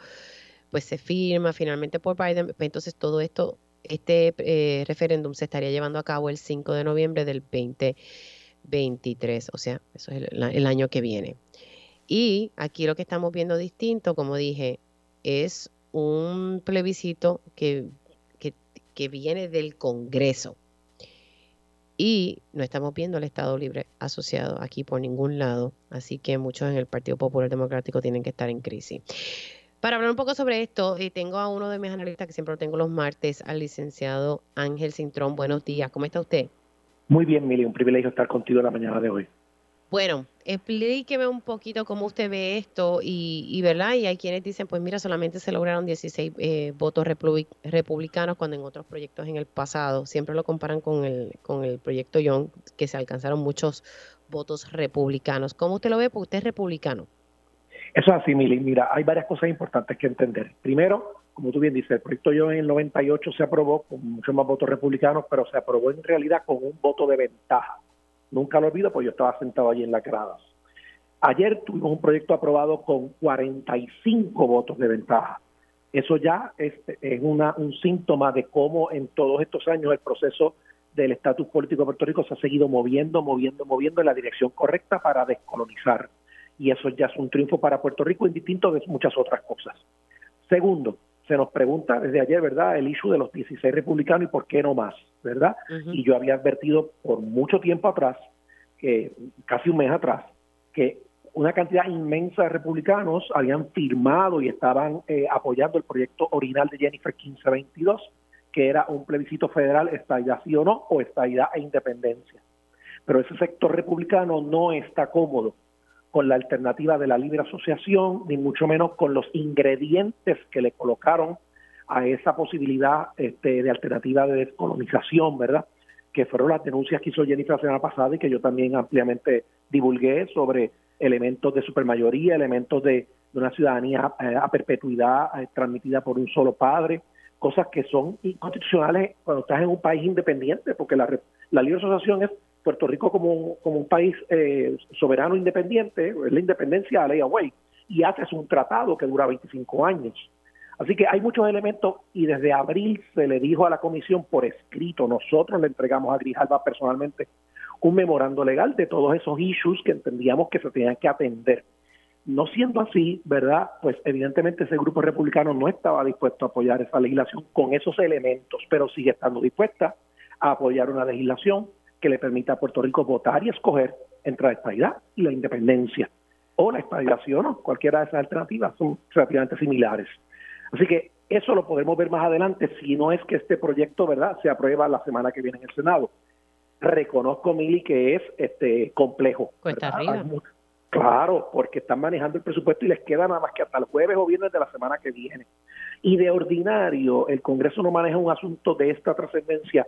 pues se firma finalmente por Biden, pues, entonces todo esto, este eh, referéndum se estaría llevando a cabo el 5 de noviembre del 2023, o sea, eso es el, año que viene. Y aquí lo que estamos viendo distinto, como dije, es un plebiscito que, que, viene del Congreso. Y no estamos viendo el Estado Libre asociado aquí por ningún lado, así que muchos en el Partido Popular Democrático tienen que estar en crisis. Para hablar un poco sobre esto, eh, tengo a uno de mis analistas que siempre lo tengo los martes, al licenciado Ángel Cintrón. Buenos días, ¿cómo está usted?
Muy bien, Mili, un privilegio estar contigo en la mañana de hoy.
Bueno, explíqueme un poquito cómo usted ve esto y, ¿verdad? Y hay quienes dicen, pues mira, solamente se lograron 16 eh, votos republicanos cuando en otros proyectos en el pasado, siempre lo comparan con el, con el proyecto Young, que se alcanzaron muchos votos republicanos. ¿Cómo usted lo ve? Porque usted es republicano.
Eso es así, Mili. Mira, hay varias cosas importantes que entender. Primero, como tú bien dices, el proyecto yo en el 98 se aprobó con muchos más votos republicanos, pero se aprobó en realidad con un voto de ventaja. Nunca lo olvido porque yo estaba sentado allí en las gradas. Ayer tuvimos un proyecto aprobado con 45 votos de ventaja. Eso ya es, es una, un síntoma de cómo en todos estos años el proceso del estatus político de Puerto Rico se ha seguido moviendo, moviendo, moviendo en la dirección correcta para descolonizar y eso ya es un triunfo para Puerto Rico, indistinto de muchas otras cosas. Segundo, se nos pregunta desde ayer, ¿verdad?, el issue de los 16 republicanos y por qué no más, ¿verdad? Y yo había advertido por mucho tiempo atrás, que casi un mes atrás, que una cantidad inmensa de republicanos habían firmado y estaban eh, apoyando el proyecto original de Jennifer 1522, que era un plebiscito federal, estadidad sí o no, o estadidad e independencia. Pero ese sector republicano no está cómodo con la alternativa de la libre asociación, ni mucho menos con los ingredientes que le colocaron a esa posibilidad este, de alternativa de descolonización, ¿verdad? Que fueron las denuncias que hizo Jennifer la semana pasada y que yo también ampliamente divulgué sobre elementos de supermayoría, elementos de, una ciudadanía eh, a perpetuidad eh, transmitida por un solo padre, cosas que son inconstitucionales cuando estás en un país independiente, porque la, la libre asociación es Puerto Rico como, como un país eh, soberano independiente, es la independencia de ley away, y haces un tratado que dura 25 años. Así que hay muchos elementos y desde abril se le dijo a la comisión por escrito, nosotros le entregamos a Grijalba personalmente un memorando legal de todos esos issues que entendíamos que se tenían que atender. No siendo así, ¿verdad? Pues evidentemente ese grupo republicano no estaba dispuesto a apoyar esa legislación con esos elementos, pero sigue estando dispuesta a apoyar una legislación que le permita a Puerto Rico votar y escoger entre la estabilidad y la independencia. O la estabilización o cualquiera de esas alternativas son relativamente similares. Así que eso lo podemos ver más adelante si no es que este proyecto, ¿verdad?, se aprueba la semana que viene en el Senado. Reconozco, Mili, que es este complejo.
Cuesta arriba.
Claro, porque están manejando el presupuesto y les queda nada más que hasta el jueves o viernes de la semana que viene. Y de ordinario, el Congreso no maneja un asunto de esta trascendencia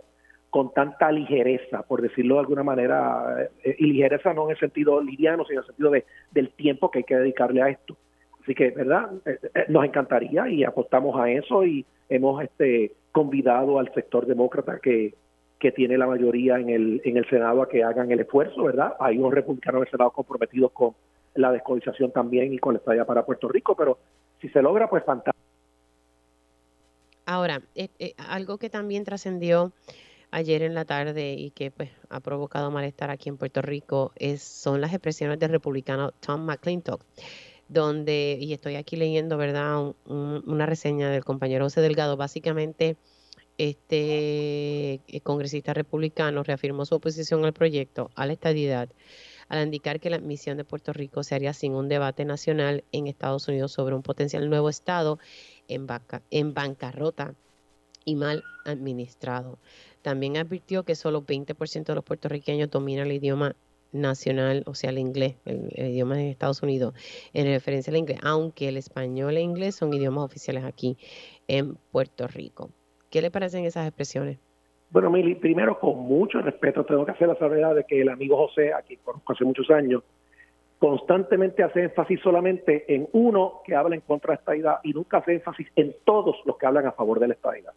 con tanta ligereza, por decirlo de alguna manera, eh, y ligereza no en el sentido liviano, sino en el sentido de, del tiempo que hay que dedicarle a esto. Así que, ¿verdad? Eh, eh, nos encantaría y apostamos a eso y hemos este, convidado al sector demócrata que, que tiene la mayoría en el, en el Senado a que hagan el esfuerzo, ¿verdad? Hay unos republicanos del Senado comprometidos con la descolonización también y con la estadía para Puerto Rico, pero si se logra, pues fantástico.
Ahora, algo que también trascendió ayer en la tarde y que pues ha provocado malestar aquí en Puerto Rico es, son las expresiones del republicano Tom McClintock, donde, y estoy aquí leyendo, ¿verdad?, una reseña del compañero José Delgado, básicamente este eh, congresista republicano reafirmó su oposición al proyecto, a la estadidad, al indicar que la admisión de Puerto Rico se haría sin un debate nacional en Estados Unidos sobre un potencial nuevo Estado en, en bancarrota y mal administrado. También advirtió que solo 20% de los puertorriqueños dominan el idioma nacional, o sea, el inglés, el, idioma de Estados Unidos, en referencia al inglés, aunque el español e inglés son idiomas oficiales aquí en Puerto Rico. ¿Qué le parecen esas expresiones?
Bueno, Mili, primero con mucho respeto tengo que hacer la salvedad de que el amigo José, aquí conozco hace muchos años, constantemente hace énfasis solamente en uno que habla en contra de esta idea y nunca hace énfasis en todos los que hablan a favor de la estadidad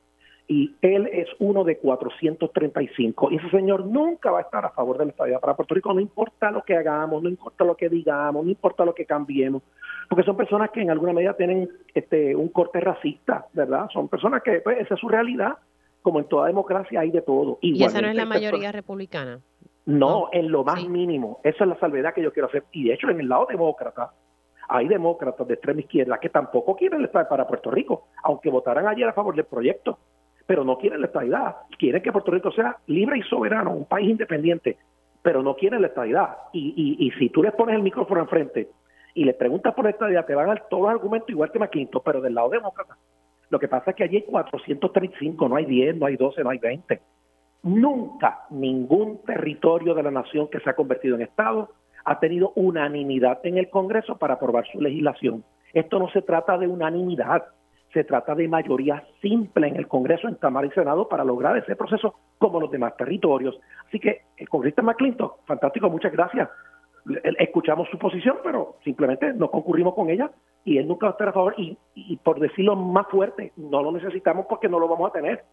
y él es uno de 435 y ese señor nunca va a estar a favor de la estabilidad para Puerto Rico, no importa lo que hagamos, no importa lo que digamos, no importa lo que cambiemos, porque son personas que en alguna medida tienen este un corte racista, ¿verdad? Son personas que pues, esa es su realidad, como en toda democracia hay de todo.
¿Y esa no es la mayoría republicana?
No, en lo más mínimo, esa es la salvedad que yo quiero hacer. Y de hecho en el lado demócrata, hay demócratas de extrema izquierda que tampoco quieren estar para Puerto Rico, aunque votaran ayer a favor del proyecto pero no quieren la estabilidad. Quieren que Puerto Rico sea libre y soberano, un país independiente, pero no quieren la estabilidad. Y, y, si tú les pones el micrófono enfrente y le preguntas por la estabilidad, te van a dar todos los argumentos igual que McClinton, pero del lado demócrata. Lo que pasa es que allí hay 435, no hay 10, no hay 12, no hay 20. Nunca ningún territorio de la nación que se ha convertido en Estado ha tenido unanimidad en el Congreso para aprobar su legislación. Esto no se trata de unanimidad, se trata de mayoría simple en el Congreso, en Cámara y Senado para lograr ese proceso como los demás territorios. Así que el congresista McClinton, fantástico, muchas gracias. Escuchamos su posición, pero simplemente no concurrimos con ella y él nunca va a estar a favor. Y, y por decirlo más fuerte, no lo necesitamos porque no lo vamos a tener.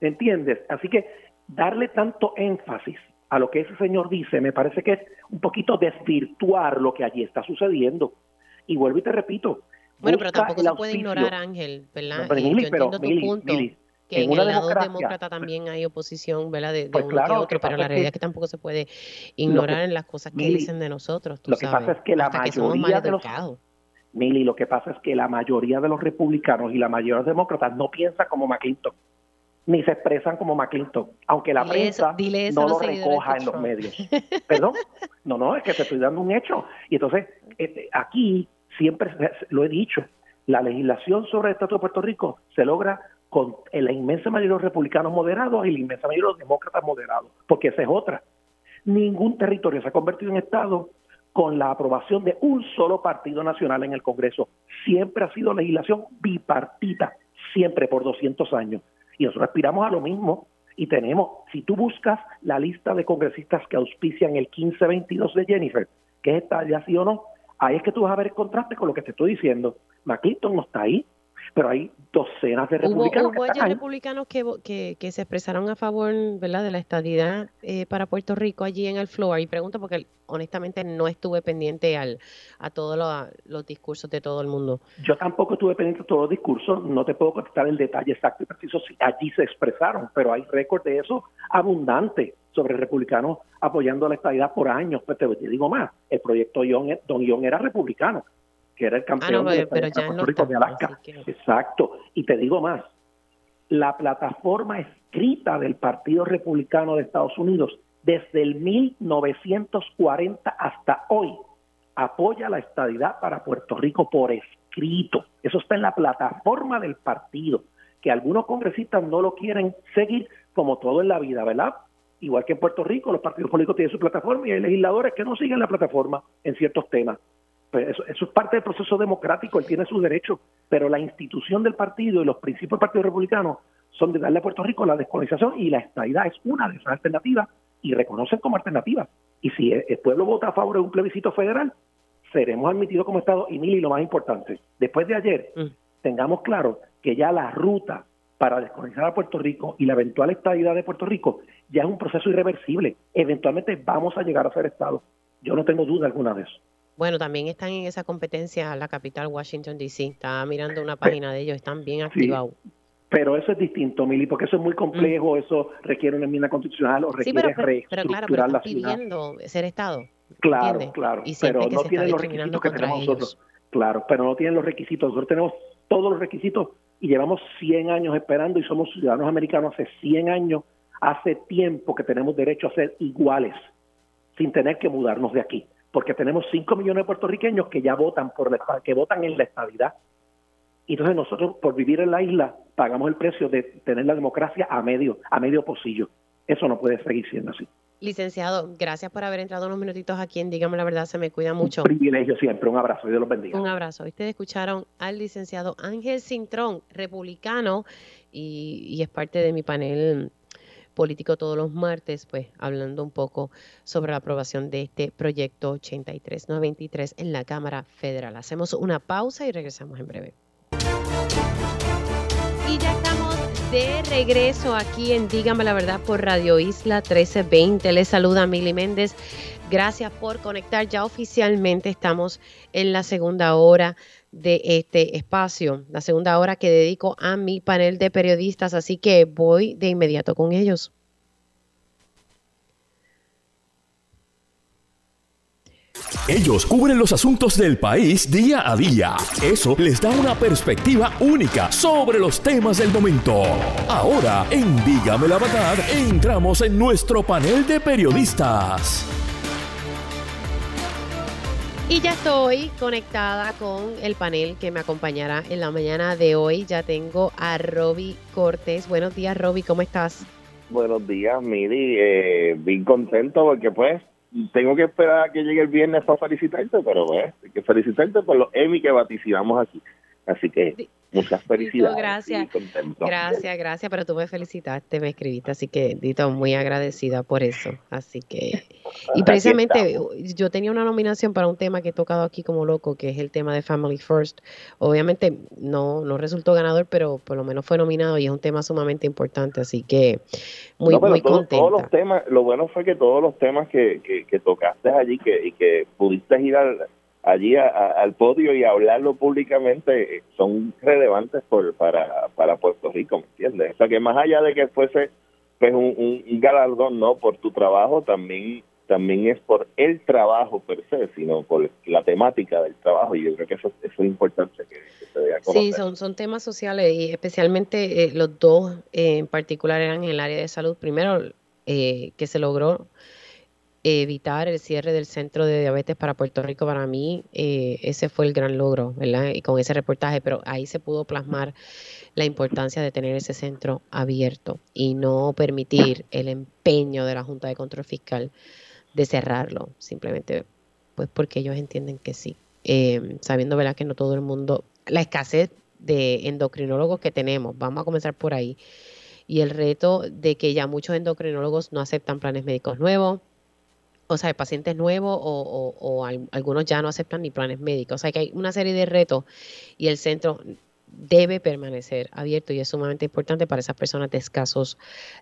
¿Entiendes? Así que darle tanto énfasis a lo que ese señor dice me parece que es un poquito desvirtuar lo que allí está sucediendo. Y vuelvo y te repito,
bueno, pero tampoco se puede ignorar, Ángel, ¿verdad?
pero, Mili, pero, Mili,
que en, el lado demócrata también hay oposición, ¿verdad? De, pues uno que otro, pero la realidad es que tampoco se puede ignorar en las cosas que dicen de nosotros.
lo que pasa es que la mayoría de los Mili, lo que pasa es que la mayoría de los republicanos y la mayoría de los demócratas no piensan como McClinton, ni se expresan como McClinton, aunque la prensa no lo recoja en los medios. Perdón, no, no, es que te estoy dando un hecho. Y entonces, este, aquí siempre lo he dicho, la legislación sobre el Estatuto de Puerto Rico se logra con la inmensa mayoría de los republicanos moderados y la inmensa mayoría de los demócratas moderados, porque esa es otra. Ningún territorio se ha convertido en Estado con la aprobación de un solo partido nacional en el Congreso. Siempre ha sido legislación bipartita, siempre por 200 años. Y nosotros aspiramos a lo mismo y tenemos, si tú buscas la lista de congresistas que auspician el 1522 de Jennifer, que es esta, ya sí o no, ahí es que tú vas a ver el contraste con lo que te estoy diciendo. McClinton no está ahí, pero hay docenas de republicanos.
Hubo, hubo republicanos que, que, se expresaron a favor ¿verdad? de la estadidad eh, para Puerto Rico allí en el floor. Y pregunto porque honestamente no estuve pendiente al, a todos los discursos de todo el mundo.
Yo tampoco estuve pendiente de todos los discursos. No te puedo contestar el detalle exacto y preciso si allí se expresaron, pero hay récord de eso abundante sobre republicanos apoyando la estadidad por años. Pues te, digo más, el proyecto Don John era republicano que era el ah, campeón de, Puerto Rico de Alaska. Exacto. Y te digo más, la plataforma escrita del Partido Republicano de Estados Unidos desde el 1940 hasta hoy apoya la estadidad para Puerto Rico por escrito. Eso está en la plataforma del partido, que algunos congresistas no lo quieren seguir como todo en la vida, ¿verdad? Igual que en Puerto Rico, los partidos políticos tienen su plataforma y hay legisladores que no siguen la plataforma en ciertos temas. Pues eso, es parte del proceso democrático, él tiene sus derechos, pero la institución del partido y los principios del Partido Republicano son de darle a Puerto Rico la descolonización y la estadidad es una de esas alternativas y reconocen como alternativa. Y si el pueblo vota a favor de un plebiscito federal, seremos admitidos como Estado y mil y lo más importante, después de ayer, mm. tengamos claro que ya la ruta para descolonizar a Puerto Rico y la eventual estadidad de Puerto Rico ya es un proceso irreversible. Eventualmente vamos a llegar a ser Estado. Yo no tengo duda alguna de eso.
Bueno, también están en esa competencia la capital Washington, D.C. Estaba mirando una página de ellos, están bien activados.
pero eso es distinto, Mili, porque eso es muy complejo, mm. eso requiere una enmienda constitucional o requiere sí, pero, pero, claro, pero están
pidiendo ser Estado.
Claro, claro, pero no tienen los requisitos que tenemos nosotros. Claro, pero no tienen los requisitos. Nosotros tenemos todos los requisitos y llevamos 100 años esperando y somos ciudadanos americanos hace 100 años, hace tiempo que tenemos derecho a ser iguales, sin tener que mudarnos de aquí porque tenemos 5 millones de puertorriqueños que ya votan por la, que votan en la estabilidad. Y entonces nosotros por vivir en la isla pagamos el precio de tener la democracia a medio a medio pocillo. Eso no puede seguir siendo así.
Licenciado, gracias por haber entrado unos minutitos aquí en Dígame la Verdad, se me cuida mucho.
Un privilegio siempre, un abrazo, Dios los bendiga.
Un abrazo. Ustedes escucharon al licenciado Ángel Cintrón, republicano, y, y es parte de mi panel político todos los martes, pues hablando un poco sobre la aprobación de este proyecto 8393 en la Cámara Federal. Hacemos una pausa y regresamos en breve. Y ya estamos de regreso aquí en Dígame la Verdad por Radio Isla 1320. Les saluda Mili Méndez. Gracias por conectar. Ya oficialmente estamos en la segunda hora de este espacio, la segunda hora que dedico a mi panel de periodistas, así que voy de inmediato con ellos.
Ellos cubren los asuntos del país día a día. Eso les da una perspectiva única sobre los temas del momento. Ahora, en Dígame la Verdad, entramos en nuestro panel de periodistas.
Y ya estoy conectada con el panel que me acompañará en la mañana de hoy. Ya tengo a Roby Cortés. Buenos días, Roby, ¿cómo estás?
Buenos días, Miri. Eh, bien contento porque pues tengo que esperar a que llegue el viernes para felicitarte, pero pues hay que felicitarte por los Emmy que vaticinamos aquí. Así que muchas felicidades.
gracias. Gracias, gracias, pero tú me felicitaste, me escribiste, así que Dito, muy agradecida por eso. Así que, y precisamente yo tenía una nominación para un tema que he tocado aquí como loco, que es el tema de Family First. Obviamente no, no resultó ganador, pero por lo menos fue nominado y es un tema sumamente importante, así que muy, muy contenta.
Todos los temas, lo bueno fue que todos los temas que, que, que tocaste allí que, y que pudiste allí al podio y hablarlo públicamente son relevantes por, para, para Puerto Rico, ¿me entiendes? O sea que más allá de que fuese pues un, un, galardón no por tu trabajo, también también es por el trabajo per se, sino por la temática del trabajo y yo creo que eso, eso es importante que, se vea
Sí, son, son temas sociales y especialmente eh, los dos eh, en particular eran en el área de salud. Primero, eh, que se logró evitar el cierre del centro de diabetes para Puerto Rico, para mí eh, ese fue el gran logro, ¿verdad? Y con ese reportaje, pero ahí se pudo plasmar la importancia de tener ese centro abierto y no permitir el empeño de la Junta de Control Fiscal de cerrarlo, simplemente pues porque ellos entienden que sí, eh, sabiendo, ¿verdad? Que no todo el mundo, la escasez de endocrinólogos que tenemos, vamos a comenzar por ahí, y el reto de que ya muchos endocrinólogos no aceptan planes médicos nuevos, o sea, pacientes nuevos o, algunos ya no aceptan ni planes médicos. O sea, que hay una serie de retos y el centro debe permanecer abierto y es sumamente importante para esas personas de escasos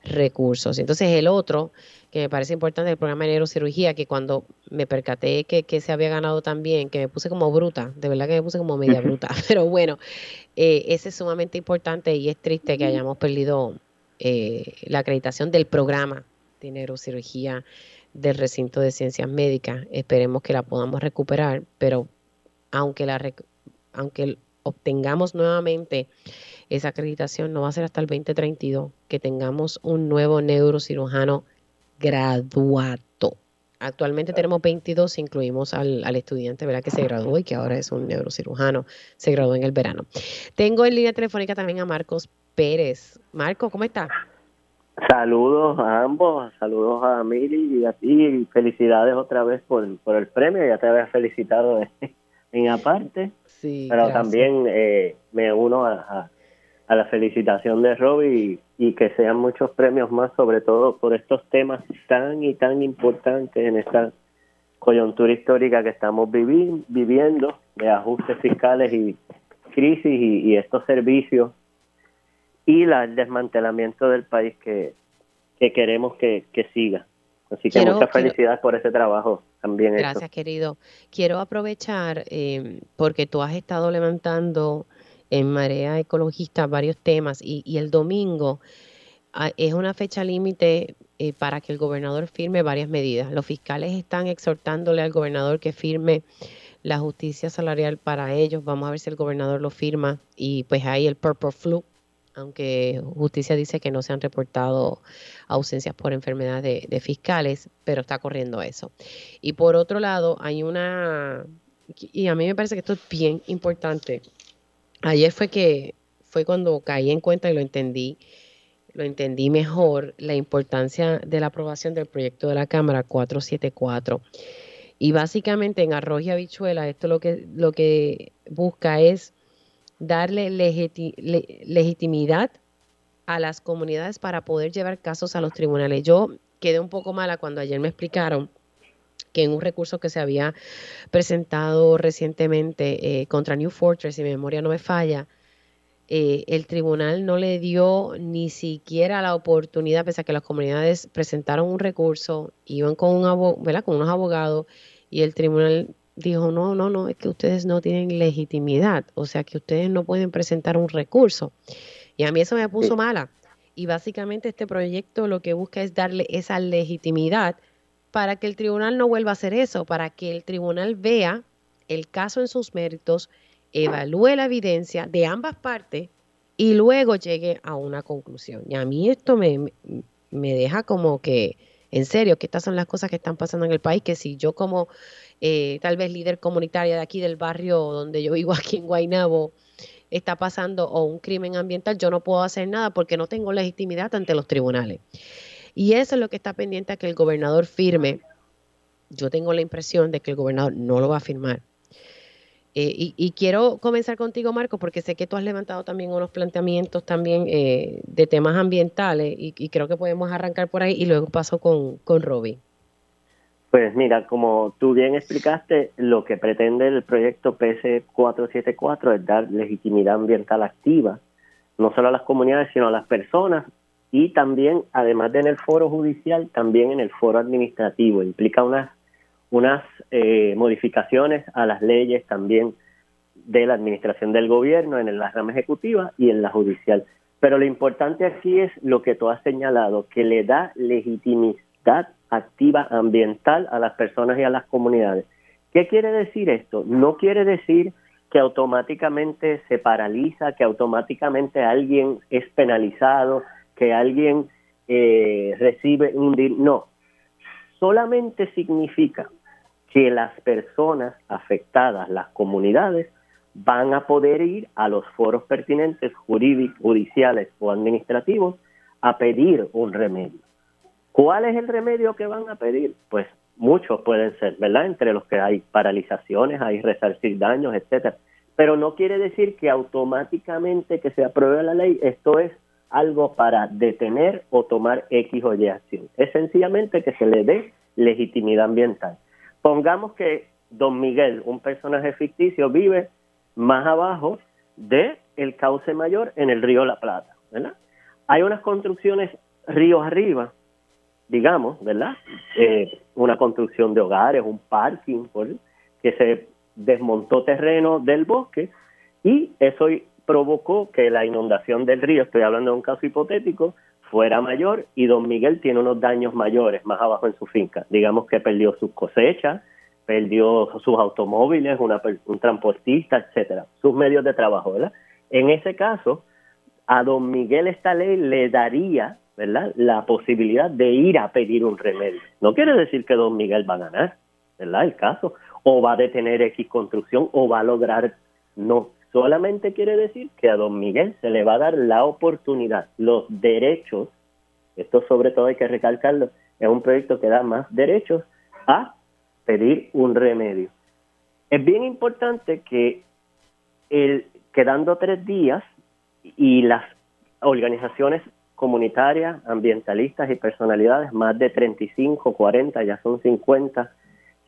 recursos. Entonces, el otro que me parece importante, el programa de neurocirugía, que cuando me percaté que, se había ganado también, que me puse como bruta, de verdad que me puse como media bruta, (laughs) pero bueno, eh, ese es sumamente importante y es triste que hayamos perdido eh, la acreditación del programa de neurocirugía del recinto de ciencias médicas. Esperemos que la podamos recuperar, pero aunque la aunque obtengamos nuevamente esa acreditación, no va a ser hasta el 2032 que tengamos un nuevo neurocirujano graduado. Actualmente tenemos 22, incluimos al, al, estudiante ¿verdad? que se graduó y que ahora es un neurocirujano, se graduó en el verano. Tengo en línea telefónica también a Marcos Pérez. Marco, ¿cómo está?
Saludos a ambos, saludos a Mili y a ti, y felicidades otra vez por, por el premio, ya te había felicitado (laughs) en aparte, sí, pero también eh, me uno a, a, la felicitación de Robbie y, que sean muchos premios más, sobre todo por estos temas tan y tan importantes en esta coyuntura histórica que estamos viviendo de ajustes fiscales y crisis y estos servicios y la, el desmantelamiento del país que, queremos que, siga. Así que muchas felicidades por ese trabajo también.
Gracias, querido. Quiero aprovechar eh, porque tú has estado levantando en Marea Ecologista varios temas y, y el domingo ah, es una fecha límite eh, para que el gobernador firme varias medidas. Los fiscales están exhortándole al gobernador que firme la justicia salarial para ellos. Vamos a ver si el gobernador lo firma y pues hay el Purple Flu aunque justicia dice que no se han reportado ausencias por enfermedades de, fiscales, pero está corriendo eso. Y por otro lado, hay una, y a mí me parece que esto es bien importante. Ayer fue que fue cuando caí en cuenta y lo entendí, lo entendí mejor, la importancia de la aprobación del proyecto de la Cámara 474. Y básicamente en arroz y habichuela, esto lo que, lo que busca es darle legitimidad a las comunidades para poder llevar casos a los tribunales. Yo quedé un poco mala cuando ayer me explicaron que en un recurso que se había presentado recientemente eh, contra New Fortress, si mi memoria no me falla, eh, el tribunal no le dio ni siquiera la oportunidad, pese a que las comunidades presentaron un recurso, iban con, un con unos abogados y el tribunal dijo, no, no, no, es que ustedes no tienen legitimidad, o sea que ustedes no pueden presentar un recurso. Y a mí eso me puso mala. Y básicamente este proyecto lo que busca es darle esa legitimidad para que el tribunal no vuelva a hacer eso, para que el tribunal vea el caso en sus méritos, evalúe la evidencia de ambas partes y luego llegue a una conclusión. Y a mí esto me, me deja como que, en serio, que estas son las cosas que están pasando en el país, que si yo como eh, tal vez líder comunitaria de aquí del barrio donde yo vivo aquí en Guaynabo, está pasando o un crimen ambiental, yo no puedo hacer nada porque no tengo legitimidad ante los tribunales. Y eso es lo que está pendiente a que el gobernador firme. Yo tengo la impresión de que el gobernador no lo va a firmar. Eh, y, quiero comenzar contigo, Marco, porque sé que tú has levantado también unos planteamientos también eh, de temas ambientales y, creo que podemos arrancar por ahí y luego paso con, con Robbie.
Pues mira, como tú bien explicaste, lo que pretende el proyecto PS474 es dar legitimidad ambiental activa, no solo a las comunidades, sino a las personas y también, además de en el foro judicial, también en el foro administrativo. Implica unas, unas eh, modificaciones a las leyes también de la administración del gobierno, en la rama ejecutiva y en la judicial. Pero lo importante aquí es lo que tú has señalado, que le da legitimidad activa ambiental a las personas y a las comunidades. ¿Qué quiere decir esto? No quiere decir que automáticamente se paraliza, que automáticamente alguien es penalizado, que alguien eh, recibe un... No, solamente significa que las personas afectadas, las comunidades, van a poder ir a los foros pertinentes jurídicos, judiciales o administrativos a pedir un remedio. ¿Cuál es el remedio que van a pedir? Pues muchos pueden ser, ¿verdad? Entre los que hay paralizaciones, hay resarcir daños, etcétera. Pero no quiere decir que automáticamente que se apruebe la ley, esto es algo para detener o tomar X o Y acción. Es sencillamente que se le dé legitimidad ambiental. Pongamos que don Miguel, un personaje ficticio, vive más abajo de cauce mayor en el río La Plata, ¿verdad? Hay unas construcciones río arriba, digamos, ¿verdad? Eh, una construcción de hogares, un parking, que se desmontó terreno del bosque y eso provocó que la inundación del río, estoy hablando de un caso hipotético, fuera mayor y don Miguel tiene unos daños mayores más abajo en su finca. Digamos que perdió sus cosechas, perdió sus automóviles, un transportista, etcétera, sus medios de trabajo, ¿verdad? En ese caso, a don Miguel esta ley le daría, ¿verdad? La posibilidad de ir a pedir un remedio. No quiere decir que don Miguel va a ganar, ¿verdad? El caso, o va a detener X construcción o va a lograr, no, solamente quiere decir que a don Miguel se le va a dar la oportunidad, los derechos, esto sobre todo hay que recalcarlo, es un proyecto que da más derechos a pedir un remedio. Es bien importante que el, quedando tres días y las organizaciones comunitarias, ambientalistas y personalidades, más de 35, 40, ya son 50,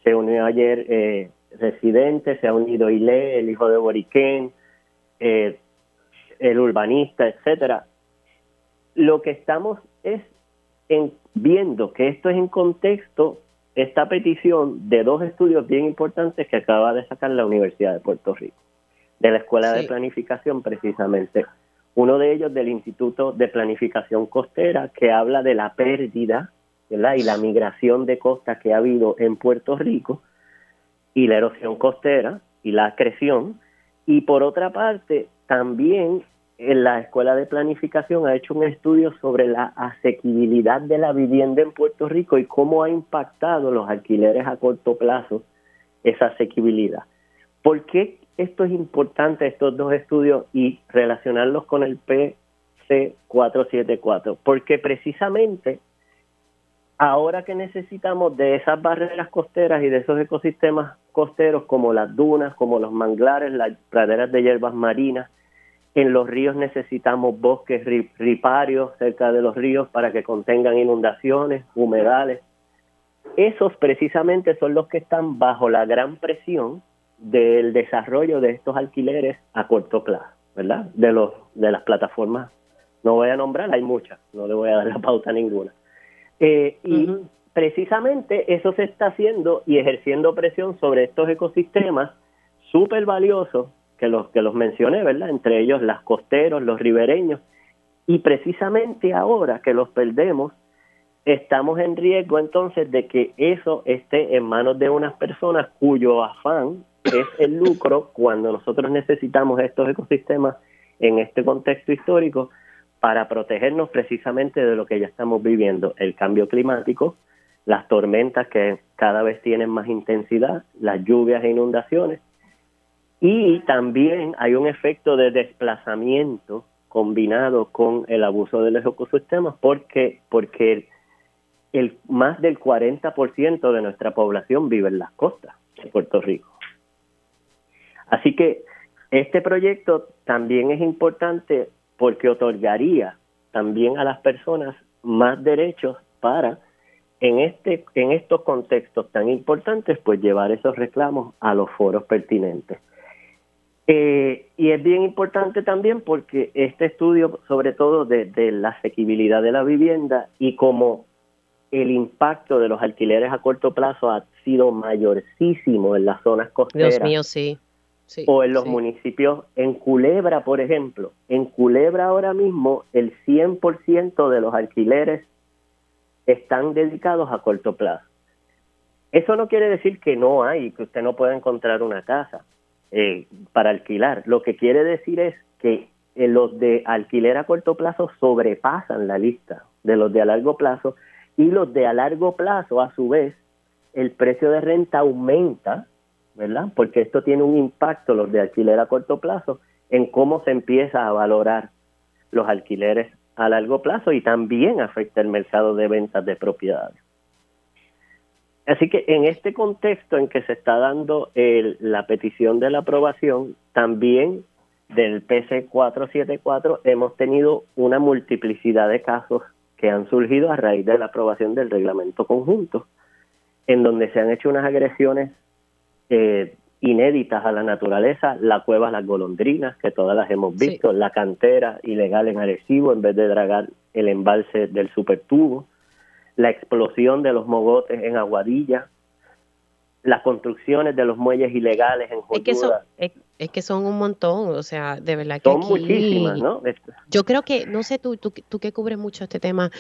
se unió ayer eh, Residente, se ha unido Ile, el hijo de Boriquén, eh, el urbanista, etcétera. Lo que estamos es en, viendo que esto es en contexto esta petición de dos estudios bien importantes que acaba de sacar la Universidad de Puerto Rico, de la Escuela de Planificación precisamente. Uno de ellos del Instituto de Planificación Costera, que habla de la pérdida y la migración de costa que ha habido en Puerto Rico, y la erosión costera y la acreción. Y por otra parte, también en la Escuela de Planificación ha hecho un estudio sobre la asequibilidad de la vivienda en Puerto Rico y cómo ha impactado los alquileres a corto plazo esa asequibilidad. ¿Por qué esto es importante, estos dos estudios, y relacionarlos con el PC474? Porque precisamente ahora que necesitamos de esas barreras costeras y de esos ecosistemas costeros como las dunas, como los manglares, las praderas de hierbas marinas, en los ríos necesitamos bosques riparios cerca de los ríos para que contengan inundaciones, humedales. Esos precisamente son los que están bajo la gran presión del desarrollo de estos alquileres a corto plazo, ¿verdad? De los de las plataformas. No voy a nombrar, hay muchas, no le voy a dar la pauta a ninguna. Eh, y precisamente eso se está haciendo y ejerciendo presión sobre estos ecosistemas súper valiosos que los que los mencioné, ¿verdad? Entre ellos las costeros, los ribereños. Y precisamente ahora que los perdemos, estamos en riesgo entonces de que eso esté en manos de unas personas cuyo afán es el lucro cuando nosotros necesitamos estos ecosistemas en este contexto histórico para protegernos precisamente de lo que ya estamos viviendo, el cambio climático, las tormentas que cada vez tienen más intensidad, las lluvias e inundaciones, y también hay un efecto de desplazamiento combinado con el abuso de los ecosistemas porque, porque el, más del 40% de nuestra población vive en las costas de Puerto Rico. Así que este proyecto también es importante porque otorgaría también a las personas más derechos para en este en estos contextos tan importantes pues llevar esos reclamos a los foros pertinentes. Eh, y es bien importante también porque este estudio, sobre todo de, la asequibilidad de la vivienda y como el impacto de los alquileres a corto plazo ha sido mayorísimo en las zonas costeras.
Dios mío, sí.
o en los municipios, en Culebra, por ejemplo. En Culebra ahora mismo el 100% de los alquileres están dedicados a corto plazo. Eso no quiere decir que no hay, que usted no pueda encontrar una casa eh, para alquilar. Lo que quiere decir es que eh, los de alquiler a corto plazo sobrepasan la lista de los de a largo plazo y los de a largo plazo, a su vez, el precio de renta aumenta, ¿verdad? Porque esto tiene un impacto, los de alquiler a corto plazo, en cómo se empieza a valorar los alquileres a largo plazo y también afecta el mercado de ventas de propiedades. Así que en este contexto en que se está dando la petición de la aprobación, también del PC 474 hemos tenido una multiplicidad de casos que han surgido a raíz de la aprobación del reglamento conjunto, en donde se han hecho unas agresiones eh, inéditas a la naturaleza, la cueva Las Golondrinas, que todas las hemos visto, la cantera ilegal en Arecibo en vez de dragar el embalse del supertubo, la explosión de los mogotes en Aguadilla, las construcciones de los muelles ilegales en.
Es que, es, que son un montón, o sea, de verdad
que Son muchísimas, ¿no?
Yo creo que, no sé, tú, tú, tú que cubres mucho este tema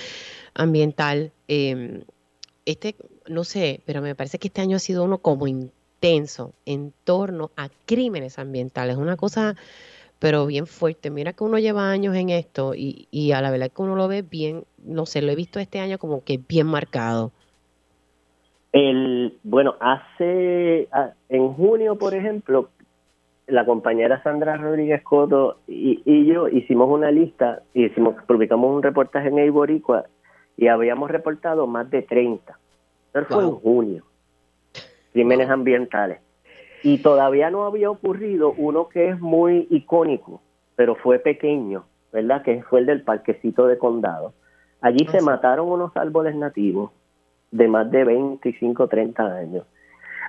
ambiental, eh, este, no sé, pero me parece que este año ha sido uno como intenso en torno a crímenes ambientales, una cosa pero bien fuerte. Mira que uno lleva años en esto y, y a la verdad que uno lo ve bien, no sé, lo he visto este año como que bien marcado.
El, bueno, hace, en junio, por ejemplo, la compañera Sandra Rodríguez Coto y, yo hicimos una lista, hicimos, publicamos un reportaje en Eiboricua y habíamos reportado más de 30. Eso fue en junio. Crímenes ambientales. Y todavía no había ocurrido uno que es muy icónico, pero fue pequeño, ¿verdad? Que fue el del parquecito de condado. Allí se mataron unos árboles nativos de más de 25, 30 años.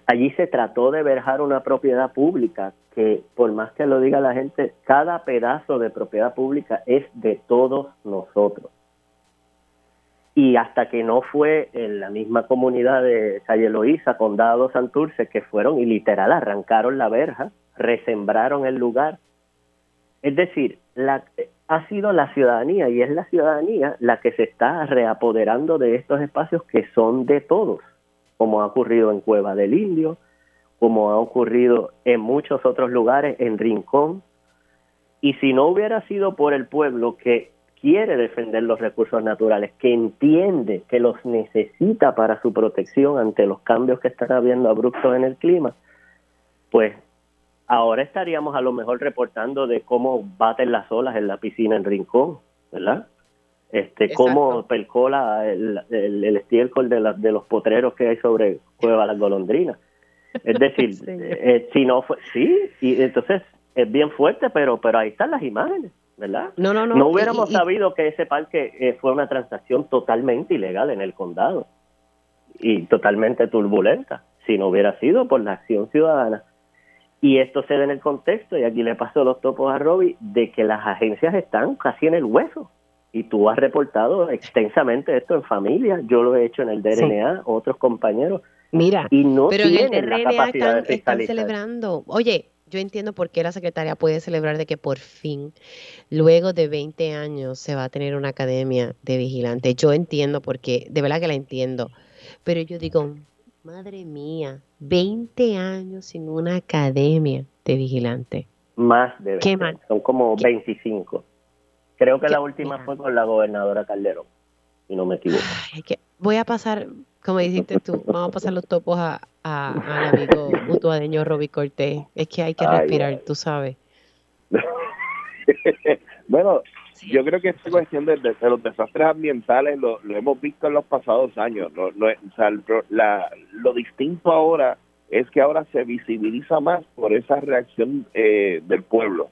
Allí se trató de verjar una propiedad pública que, por más que lo diga la gente, cada pedazo de propiedad pública es de todos nosotros y hasta que no fue en la misma comunidad de Calle Loíza, Condado Santurce, que fueron y literal arrancaron la verja, resembraron el lugar. Es decir, la, ha sido la ciudadanía y es la ciudadanía la que se está reapoderando de estos espacios que son de todos, como ha ocurrido en Cueva del Indio, como ha ocurrido en muchos otros lugares, en Rincón. Y si no hubiera sido por el pueblo que quiere defender los recursos naturales, que entiende que los necesita para su protección ante los cambios que están habiendo abruptos en el clima, pues ahora estaríamos a lo mejor reportando de cómo baten las olas en la piscina en Rincón, ¿verdad? Este, cómo percola el, el, estiércol de, de los potreros que hay sobre Cueva Las Golondrinas. Es decir, (laughs) eh, si no fue, sí, y entonces es bien fuerte, pero, pero ahí están las imágenes. ¿verdad?
No, no, no.
No hubiéramos sabido que ese parque eh, fue una transacción totalmente ilegal en el condado y totalmente turbulenta, si no hubiera sido por la acción ciudadana. Y esto se da en el contexto, y aquí le paso los topos a Robbie, de que las agencias están casi en el hueso. Y tú has reportado extensamente esto en familia, yo lo he hecho en el DRNA, otros compañeros.
Mira, y no pero en el DRNA están, están celebrando. Oye, yo entiendo por qué la secretaria puede celebrar de que por fin, luego de 20 años, se va a tener una academia de vigilantes. Yo entiendo porque, de verdad que la entiendo. Pero yo digo, madre mía, 20 años sin una academia de vigilante.
Más de 20. Son como 25. Creo que la última fue con la gobernadora Calderón, si no me equivoco.
voy a pasar, como dijiste tú, vamos a pasar los topos a, al amigo mutuadeño Roby Cortés. Es que hay que respirar, tú sabes. (laughs)
bueno, yo creo que esta cuestión de, los desastres ambientales lo, hemos visto en los pasados años. Lo, lo distinto ahora es que ahora se visibiliza más por esa reacción eh, del pueblo.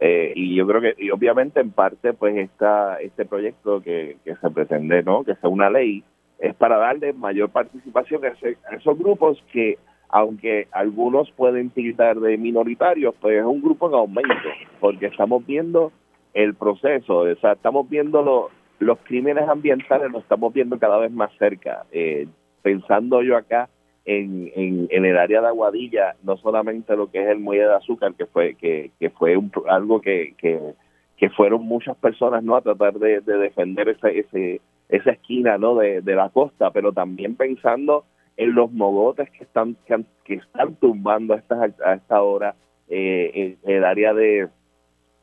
Eh, y yo creo que, y obviamente en parte, pues está este proyecto que, que se pretende, ¿no? Que sea una ley, es para darle mayor participación a, esos grupos que, aunque algunos pueden tildar de minoritarios, pues es un grupo en aumento, porque estamos viendo el proceso, o sea, estamos viendo los crímenes ambientales, los estamos viendo cada vez más cerca. Eh, pensando yo acá en, en, el área de Aguadilla, no solamente lo que es el muelle de azúcar, que fue que, que fue algo que, que, fueron muchas personas no a tratar de, defender ese, ese, esa esquina no de, la costa, pero también pensando en los mogotes que están que, están tumbando a esta, a esta hora eh, en el área de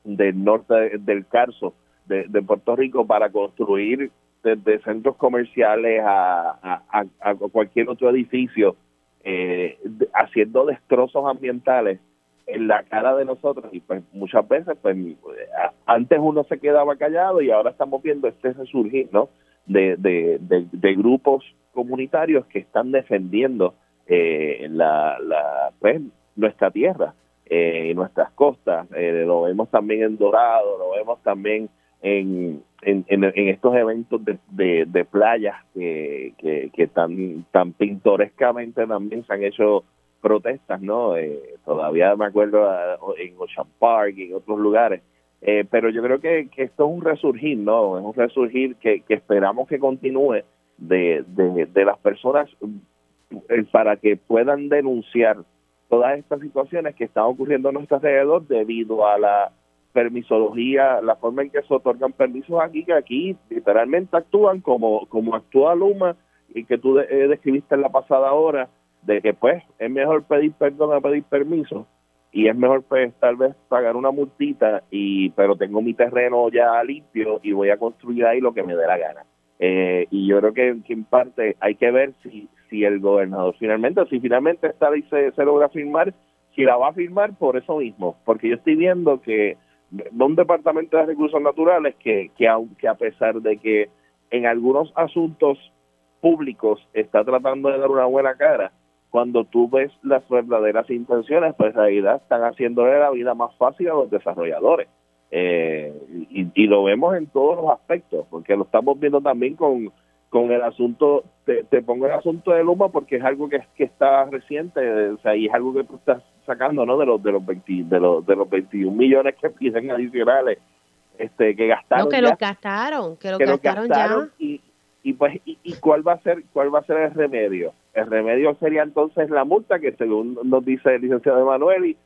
del norte del Carso de, de Puerto Rico para construir desde centros comerciales a, a, cualquier otro edificio, eh, haciendo destrozos ambientales en la cara de nosotros. Y pues muchas veces pues antes uno se quedaba callado y ahora estamos viendo este resurgir no de, de, grupos comunitarios que están defendiendo eh, la, la pues nuestra tierra eh, nuestras costas. Eh, lo vemos también en Dorado lo vemos también en, en, en, estos eventos de, de, playas que, que, tan, tan pintorescamente también se han hecho protestas, ¿no? Eh, todavía me acuerdo ah, en Ocean Park y en otros lugares. Eh, pero yo creo que, esto es un resurgir, ¿no? Es un resurgir que, que esperamos que continúe de, de, de las personas eh, para que puedan denunciar todas estas situaciones que están ocurriendo a nuestro alrededor debido a la permisología, la forma en que se otorgan permisos aquí, que aquí literalmente actúan como, como actúa Luma y que tú eh, describiste en la pasada hora, de que pues es mejor pedir perdón a pedir permiso y es mejor pues tal vez pagar una multita y pero tengo mi terreno ya limpio y voy a construir ahí lo que me dé la gana. Eh, y yo creo que, en parte hay que ver si, si el gobernador finalmente, si finalmente esta ley se logra firmar, si la va a firmar por eso mismo, porque yo estoy viendo que un departamento de recursos naturales que, que, a pesar de que en algunos asuntos públicos está tratando de dar una buena cara, cuando tú ves las verdaderas intenciones, pues en realidad están haciéndole la vida más fácil a los desarrolladores. Eh, y, lo vemos en todos los aspectos, porque lo estamos viendo también con, con el asunto, te, pongo el asunto de Luma porque es algo que, que está reciente, o sea, y es algo que tú estás sacando, ¿no? De los de los 20, de los de los 21 millones que piden adicionales este que gastaron.
No, que lo gastaron, que lo gastaron, ya.
Y, y pues y, cuál va a ser cuál va a ser el remedio? El remedio sería entonces la multa que según nos dice el licenciado Emanuel y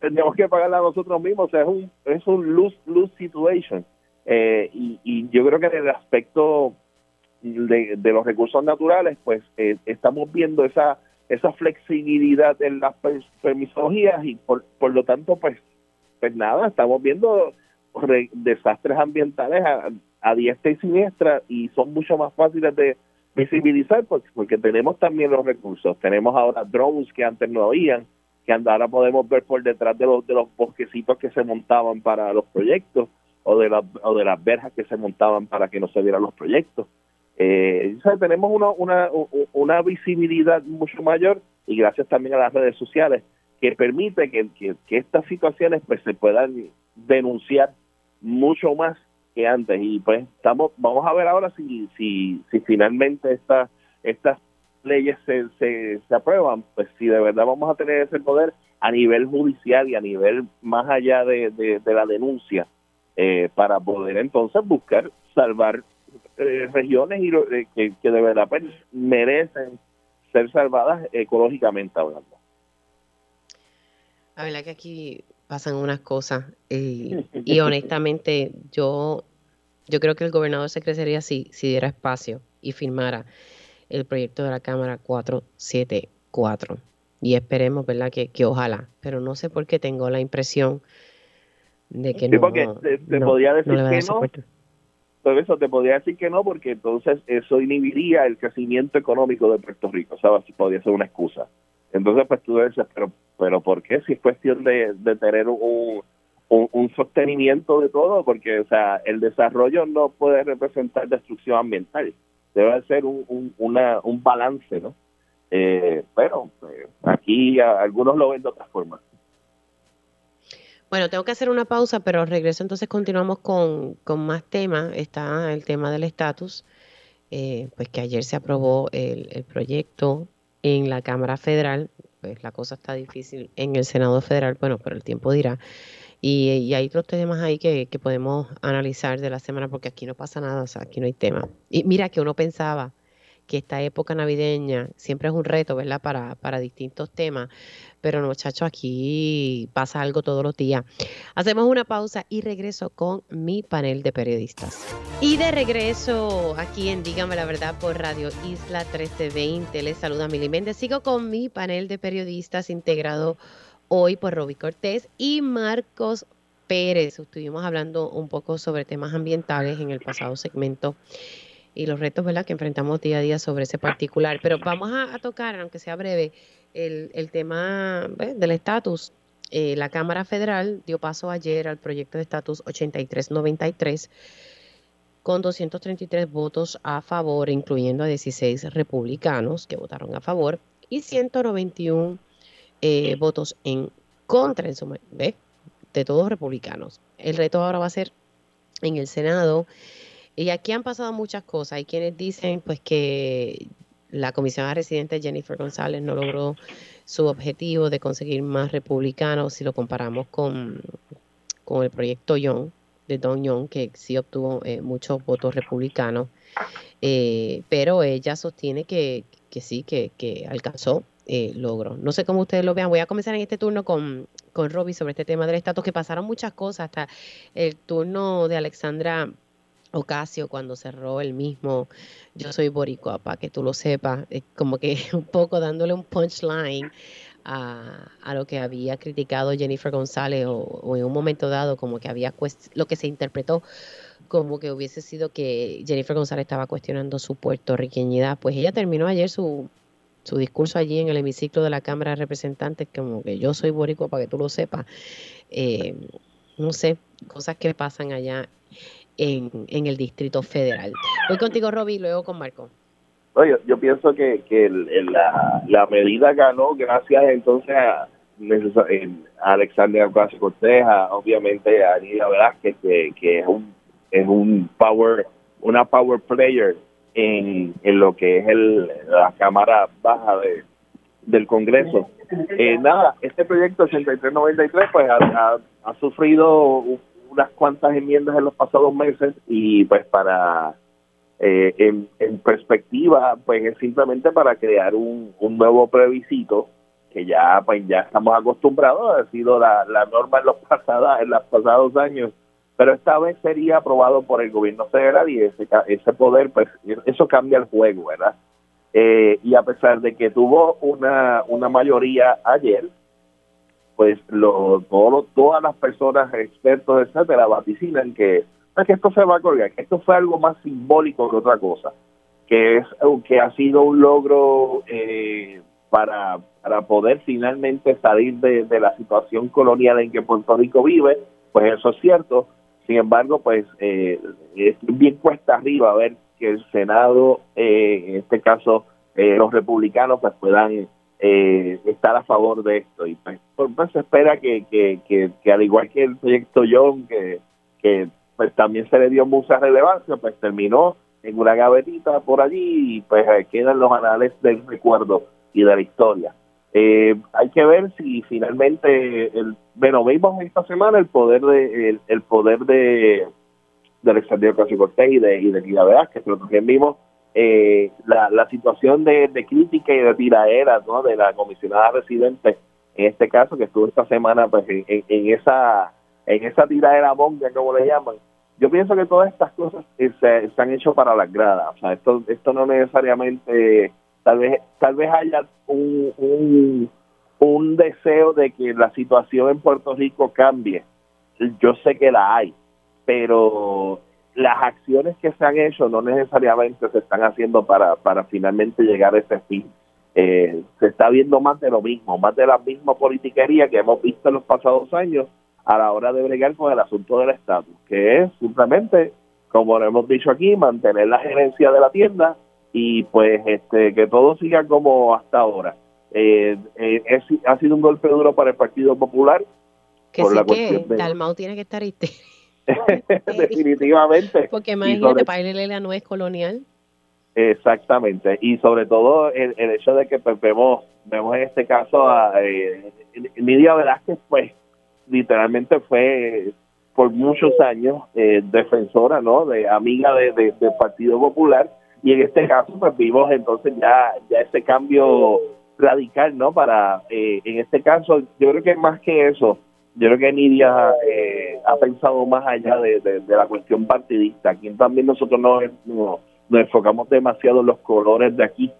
tendríamos que pagarla nosotros mismos, o sea, es un es un lose lose situation. Eh, y, y yo creo que en el aspecto de, de los recursos naturales, pues eh, estamos viendo esa esa flexibilidad en las permisologías y por, por lo tanto pues pues nada estamos viendo desastres ambientales a, diestra y siniestra y son mucho más fáciles de visibilizar porque, porque tenemos también los recursos. Tenemos ahora drones que antes no habían que ahora podemos ver por detrás de los de los bosquecitos que se montaban para los proyectos o de las o de las verjas que se montaban para que no se vieran los proyectos eh, tenemos una, una, una visibilidad mucho mayor y gracias también a las redes sociales que permite que, estas situaciones pues se puedan denunciar mucho más que antes. Y pues estamos vamos a ver ahora si si, si finalmente esta, estas leyes se, se, se aprueban pues si de verdad vamos a tener ese poder a nivel judicial y a nivel más allá de, de, la denuncia eh, para poder entonces buscar salvar eh, regiones y, eh, que, de verdad pues, merecen ser salvadas ecológicamente hablando.
La verdad que aquí pasan unas cosas eh, y (laughs) honestamente yo, yo creo que el gobernador se crecería si, si diera espacio y firmara el proyecto de la Cámara 474 y esperemos, ¿verdad? Que, que ojalá, pero no sé por qué tengo la impresión de que no,
porque te, podía decir que no, por eso te podría decir que no, porque entonces eso inhibiría el crecimiento económico de Puerto Rico, ¿sabes? Podría ser una excusa. Entonces, pues tú dices, pero, pero ¿por qué? Si es cuestión de, tener un, un, sostenimiento de todo, porque, o sea, el desarrollo no puede representar destrucción ambiental, debe ser un, un, un balance, ¿no? Eh, pero eh, aquí algunos lo ven de otra forma.
Bueno, tengo que hacer una pausa, pero regreso entonces continuamos con, más temas. Está el tema del estatus, eh, pues que ayer se aprobó el, proyecto en la Cámara Federal, pues la cosa está difícil en el Senado Federal, bueno, pero el tiempo dirá. Y, hay otros temas ahí que, que, podemos analizar de la semana, porque aquí no pasa nada, o sea, aquí no hay tema. Y mira que uno pensaba que esta época navideña siempre es un reto, ¿verdad? Para, para distintos temas. Pero muchachos, aquí pasa algo todos los días. Hacemos una pausa y regreso con mi panel de periodistas. Y de regreso aquí en Dígame la Verdad por Radio Isla 1320. Les saluda Mili Méndez. Sigo con mi panel de periodistas integrado hoy por Roby Cortés y Marcos Pérez. Estuvimos hablando un poco sobre temas ambientales en el pasado segmento y los retos ¿verdad? que enfrentamos día a día sobre ese particular. Pero vamos a, tocar, aunque sea breve, el, tema del estatus. Eh, la Cámara Federal dio paso ayer al proyecto de estatus 8393 con 233 votos a favor, incluyendo a 16 republicanos que votaron a favor y 191 eh, votos en contra en su, de todos republicanos. El reto ahora va a ser en el Senado y aquí han pasado muchas cosas. Hay quienes dicen pues que la comisionada residente Jennifer González no logró su objetivo de conseguir más republicanos si lo comparamos con, con el proyecto Young, de Don Young, que sí obtuvo eh, muchos votos republicanos. Eh, pero ella sostiene que, que sí, que, que alcanzó eh, logro. No sé cómo ustedes lo vean. Voy a comenzar en este turno con, con Robbie sobre este tema del estatus, que pasaron muchas cosas, hasta el turno de Alexandra Ocasio cuando cerró el mismo Yo soy boricua, para que tú lo sepas, como que (laughs) un poco dándole un punchline a, a, lo que había criticado Jennifer González o, en un momento dado como que había lo que se interpretó como que hubiese sido que Jennifer González estaba cuestionando su puertorriqueñidad, pues ella terminó ayer su, su discurso allí en el hemiciclo de la Cámara de Representantes, como que yo soy boricua para que tú lo sepas. Eh, no sé, cosas que pasan allá en, el Distrito Federal. Voy contigo, Roby, luego con Marco.
Yo pienso que, que la, la medida ganó gracias entonces a, a Alexander Ocasio Cortés, obviamente a Anita Velázquez, que, que es un es un power una power player en, en lo que es el, la Cámara Baja de, del Congreso. Eh, nada, este proyecto 8393 pues ha, ha, sufrido unas cuantas enmiendas en los pasados meses y pues para eh, en, en, perspectiva pues es simplemente para crear un, un nuevo plebiscito que ya pues ya estamos acostumbrados ha sido la, la norma en los (laughs) pasados en los pasados años pero esta vez sería aprobado por el gobierno federal y ese, ese poder, pues eso cambia el juego, ¿verdad? Eh, y a pesar de que tuvo una, una mayoría ayer, pues lo, todo, todas las personas, expertos, etcétera, vaticinan que, que esto se va a colgar, que esto fue algo más simbólico que otra cosa, que es que ha sido un logro eh, para, para poder finalmente salir de, de la situación colonial en que Puerto Rico vive, pues eso es cierto, sin embargo, pues eh, es bien cuesta arriba ver que el Senado, eh, en este caso eh, los republicanos, pues puedan eh, estar a favor de esto. Y pues, se espera que, que, que, al igual que el proyecto John, que, que pues también se le dio mucha relevancia, pues terminó en una gavetita por allí y pues quedan los anales del recuerdo y de la historia. Eh, hay que ver si finalmente, el, bueno, vimos esta semana el poder de el, poder de, de Alexander Ocasio Cortés y de, y de Lila Velázquez, pero también vimos eh, la, la situación de, crítica y de tiraera ¿no? de la comisionada residente, en este caso, que estuvo esta semana pues en, esa en esa tiraera monga, como le llaman. Yo pienso que todas estas cosas se, se han hecho para las gradas, o sea, esto, esto no necesariamente tal vez tal vez haya un, un, deseo de que la situación en Puerto Rico cambie yo sé que la hay pero las acciones que se han hecho no necesariamente se están haciendo para para finalmente llegar a ese fin eh, se está viendo más de lo mismo más de la misma politiquería que hemos visto en los pasados años a la hora de bregar con el asunto del estatus que es simplemente como lo hemos dicho aquí mantener la gerencia de la tienda y pues este que todo siga como hasta ahora. Eh, eh, es, ha sido un golpe duro para el Partido Popular.
Que sí que Dalmau tiene que estar (laughs) (laughs)
Definitivamente.
Porque imagínate, para él no es colonial.
Exactamente, y sobre todo el, hecho de que pues, vemos, vemos en este caso a eh, Lidia Velázquez, pues literalmente fue por muchos años eh, defensora, ¿no? De amiga de, del Partido Popular y en este caso pues vimos entonces ya, ya ese cambio radical, ¿no? Para, eh, en este caso, yo creo que más que eso, yo creo que Nidia eh, ha pensado más allá de, la cuestión partidista. Aquí también nosotros nos, nos, enfocamos demasiado en los colores de aquí,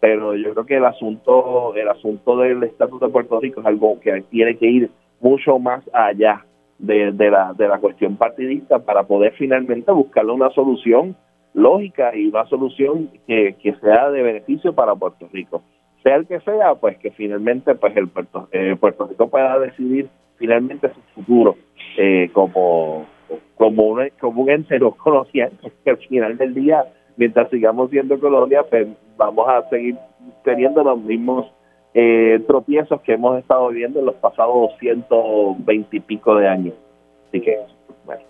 pero yo creo que el asunto, el asunto del estatus de Puerto Rico es algo que tiene que ir mucho más allá de, de, la, de la cuestión partidista para poder finalmente buscarle una solución lógica y una solución que, que sea de beneficio para Puerto Rico sea el que sea, pues que finalmente pues el Puerto, eh, Puerto Rico pueda decidir finalmente su futuro eh, como como un, como un ente no que al final del día, mientras sigamos siendo colonia, pues vamos a seguir teniendo los mismos eh, tropiezos que hemos estado viviendo en los pasados 120 y pico de años. Así que, bueno.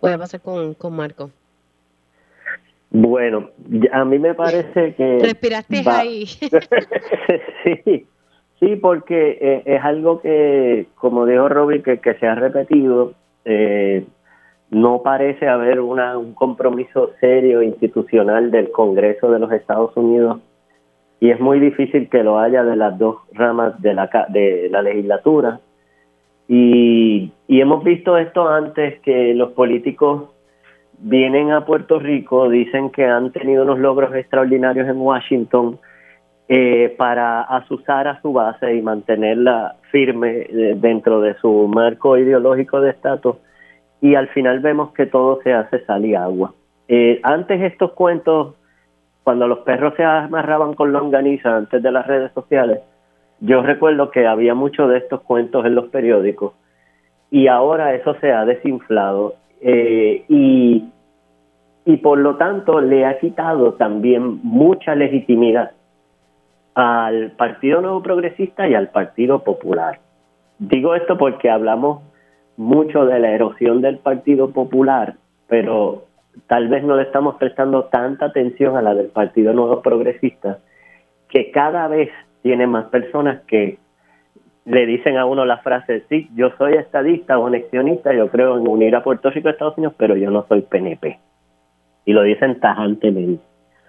Voy a pasar con, con Marco.
Bueno, a mí me parece que...
Respiraste ahí. (laughs)
sí, sí, porque eh, es algo que, como dijo Robbie, que, se ha repetido, eh, no parece haber una, un compromiso serio institucional del Congreso de los Estados Unidos y es muy difícil que lo haya de las dos ramas de la, de la legislatura. Y hemos visto esto antes, que los políticos vienen a Puerto Rico, dicen que han tenido unos logros extraordinarios en Washington eh, para asusar a su base y mantenerla firme eh, dentro de su marco ideológico de estatus y al final vemos que todo se hace sal y agua. Eh, antes estos cuentos, cuando los perros se amarraban con longaniza antes de las redes sociales, yo recuerdo que había muchos de estos cuentos en los periódicos y ahora eso se ha desinflado eh, y, y por lo tanto le ha quitado también mucha legitimidad al Partido Nuevo Progresista y al Partido Popular. Digo esto porque hablamos mucho de la erosión del Partido Popular, pero tal vez no le estamos prestando tanta atención a la del Partido Nuevo Progresista, que cada vez tiene más personas que le dicen a uno la frase, sí, yo soy estadista o anexionista, yo creo en unir a Puerto Rico a Estados Unidos, pero yo no soy PNP. Y lo dicen tajantemente.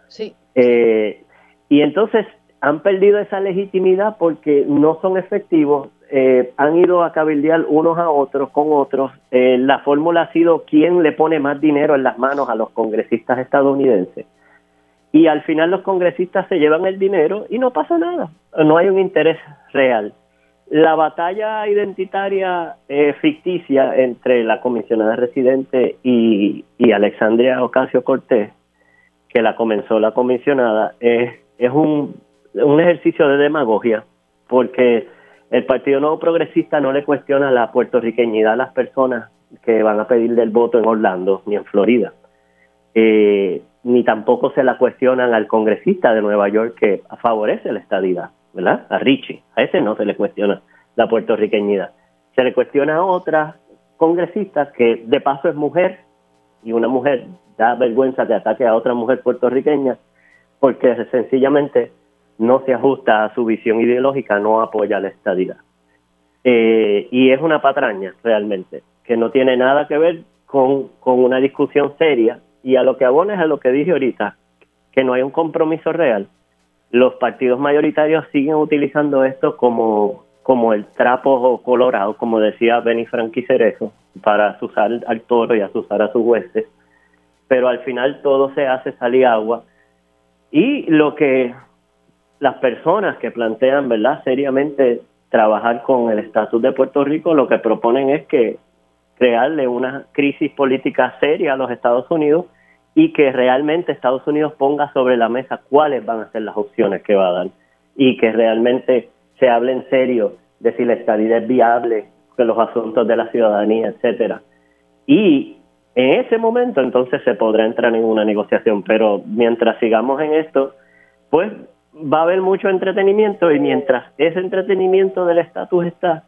Sí.
Eh, y entonces han perdido esa legitimidad porque no son efectivos, eh, han ido a cabildear unos a otros con otros. Eh, la fórmula ha sido quién le pone más dinero en las manos a los congresistas estadounidenses. Y al final los congresistas se llevan el dinero y no pasa nada, no hay un interés real. La batalla identitaria eh, ficticia entre la comisionada residente y, Alexandria Ocasio Cortés, que la comenzó la comisionada, es, es un, un ejercicio de demagogia, porque el Partido Nuevo Progresista no le cuestiona la puertorriqueñidad a las personas que van a pedir del voto en Orlando ni en Florida. Eh, ni tampoco se la cuestionan al congresista de Nueva York que favorece la estadidad. ¿verdad? A Richie, a ese no se le cuestiona la puertorriqueñidad. Se le cuestiona a otra congresista que de paso es mujer y una mujer da vergüenza que ataque a otra mujer puertorriqueña porque sencillamente no se ajusta a su visión ideológica, no apoya la estadidad. Eh, y es una patraña realmente, que no tiene nada que ver con, con una discusión seria y a lo que abona es a lo que dije ahorita, que no hay un compromiso real los partidos mayoritarios siguen utilizando esto como, como el trapo colorado, como decía Benny Frankie Cerezo, para asusar al toro y asusar a sus huestes, pero al final todo se hace salir agua. Y lo que las personas que plantean, ¿verdad?, seriamente trabajar con el estatus de Puerto Rico, lo que proponen es que crearle una crisis política seria a los Estados Unidos y que realmente Estados Unidos ponga sobre la mesa cuáles van a ser las opciones que va a dar y que realmente se hable en serio de si la estadía es viable, de los asuntos de la ciudadanía, etcétera. Y en ese momento entonces se podrá entrar en una negociación, pero mientras sigamos en esto, pues va a haber mucho entretenimiento y mientras ese entretenimiento del estatus está,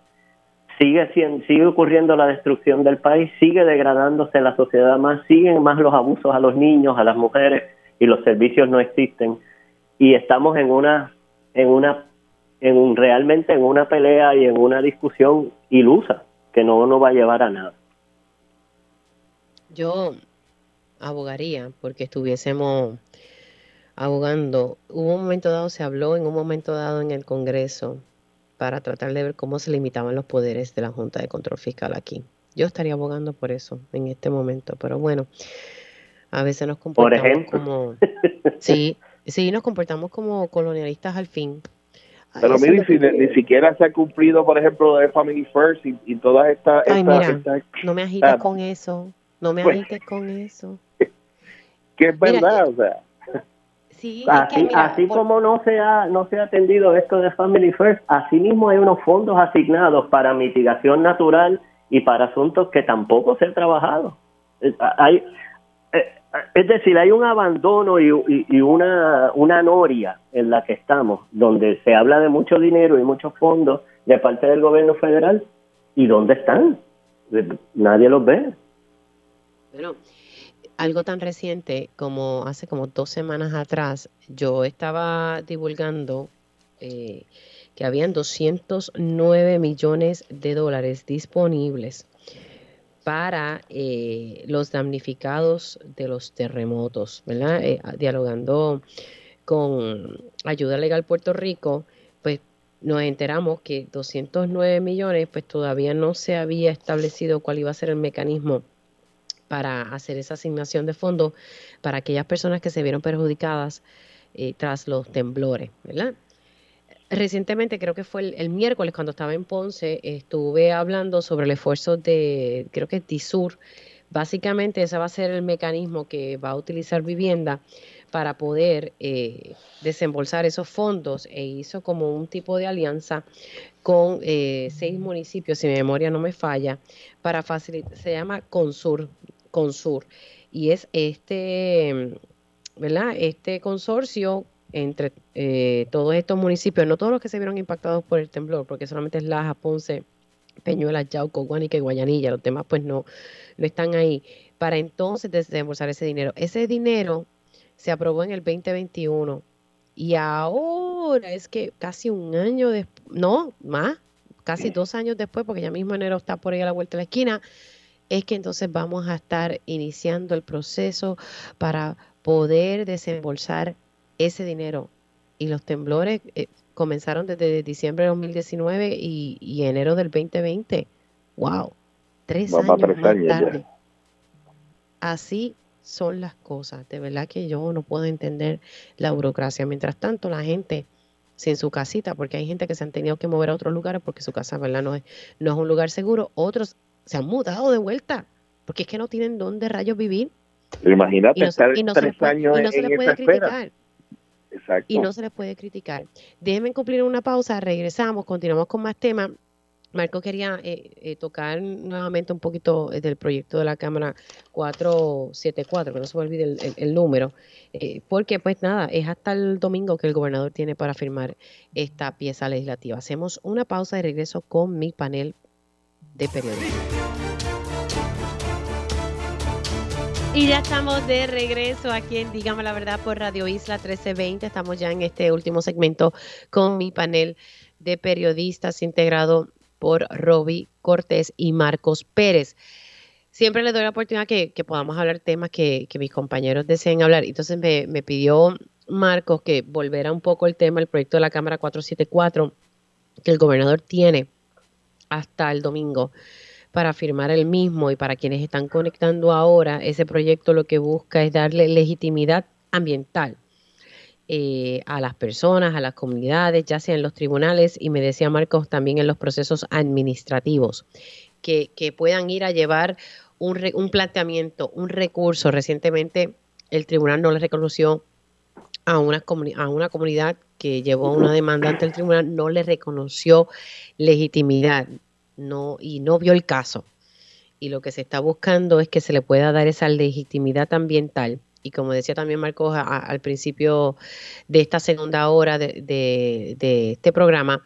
sigue, sigue ocurriendo la destrucción del país, sigue degradándose la sociedad más, siguen más los abusos a los niños, a las mujeres y los servicios no existen y estamos en una en una en un, realmente en una pelea y en una discusión ilusa que no nos va a llevar a nada.
Yo abogaría porque estuviésemos abogando. Hubo un momento dado, se habló en un momento dado en el Congreso para tratar de ver cómo se limitaban los poderes de la Junta de Control Fiscal aquí. Yo estaría abogando por eso en este momento, pero bueno, a veces nos comportamos como... (laughs) Sí, sí, nos comportamos como colonialistas al fin.
Pero mire, si ni, siquiera se ha cumplido, por ejemplo, de Family First y, todas estas...
Ay, mira, no me agites ah, con eso, no me pues, agites con eso. (laughs)
Que es verdad, o sea
así, así como no se ha no se ha atendido esto de Family First, así mismo hay unos fondos asignados para mitigación natural y para asuntos que tampoco se han trabajado. Eh, hay, eh, es decir, hay un abandono y, una, una noria en la que estamos, donde se habla de mucho dinero y muchos fondos de parte del gobierno federal. ¿Y dónde están? Nadie los ve.
Pero algo tan reciente como hace como dos semanas atrás, yo estaba divulgando eh, que habían 209 millones de dólares disponibles para eh, los damnificados de los terremotos, ¿verdad? Eh, dialogando con Ayuda Legal Puerto Rico, pues nos enteramos que 209 millones, pues todavía no se había establecido cuál iba a ser el mecanismo para hacer esa asignación de fondos para aquellas personas que se vieron perjudicadas eh, tras los temblores, ¿verdad? Recientemente, creo que fue el, miércoles cuando estaba en Ponce, estuve hablando sobre el esfuerzo de, creo que TISUR. Básicamente ese va a ser el mecanismo que va a utilizar vivienda para poder eh, desembolsar esos fondos e hizo como un tipo de alianza con eh, seis municipios, si mi memoria no me falla, para facilitar, se llama CONSUR, CONSUR. Y es este, ¿verdad? Este consorcio entre eh, todos estos municipios, no todos los que se vieron impactados por el temblor, porque solamente es Laja, Ponce, Peñuelas, Yauco, Guanica y Guayanilla, los demás pues no, no están ahí, para entonces desembolsar ese dinero. Ese dinero se aprobó en el 2021 y ahora es que casi un año después, no, más, casi dos años después, porque ya mismo enero está por ahí a la vuelta de la esquina, es que entonces vamos a estar iniciando el proceso para poder desembolsar ese dinero. Y los temblores eh, comenzaron desde diciembre de 2019 y, enero del 2020. ¡Wow! Tres años más tarde. Así son las cosas. De verdad que yo no puedo entender la burocracia. Mientras tanto, la gente sin su casita, porque hay gente que se han tenido que mover a otros lugares porque su casa, ¿verdad? No es, no es un lugar seguro. Otros se han mudado de vuelta, porque es que no tienen dónde rayos vivir.
Imagínate estar tres años y no se les puede criticar.
Exacto. Y no se les puede criticar. Déjenme cumplir una pausa, regresamos, continuamos con más temas. Marco quería eh, eh, tocar nuevamente un poquito eh, del proyecto de la Cámara 474, que no se me olvide el, número, porque pues nada, es hasta el domingo que el gobernador tiene para firmar esta pieza legislativa. Hacemos una pausa y regreso con mi panel de periodismo. Y ya estamos de regreso aquí en Dígame la Verdad por Radio Isla 1320. Estamos ya en este último segmento con mi panel de periodistas integrado por Roby Cortés y Marcos Pérez. Siempre le doy la oportunidad que, que podamos hablar temas que, mis compañeros deseen hablar. Entonces me, me pidió Marcos que volviera un poco el tema, el proyecto de la Cámara 474 que el gobernador tiene hasta el domingo para firmar el mismo y para quienes están conectando ahora, ese proyecto lo que busca es darle legitimidad ambiental eh, a las personas, a las comunidades, ya sea en los tribunales y me decía Marcos también en los procesos administrativos, que, puedan ir a llevar un, un planteamiento, un recurso. Recientemente el tribunal no le reconoció a una, a una comunidad que llevó una demanda ante el tribunal, no le reconoció legitimidad no, y no vio el caso. Y lo que se está buscando es que se le pueda dar esa legitimidad ambiental. Y como decía también Marcos al principio de esta segunda hora de, de, este programa,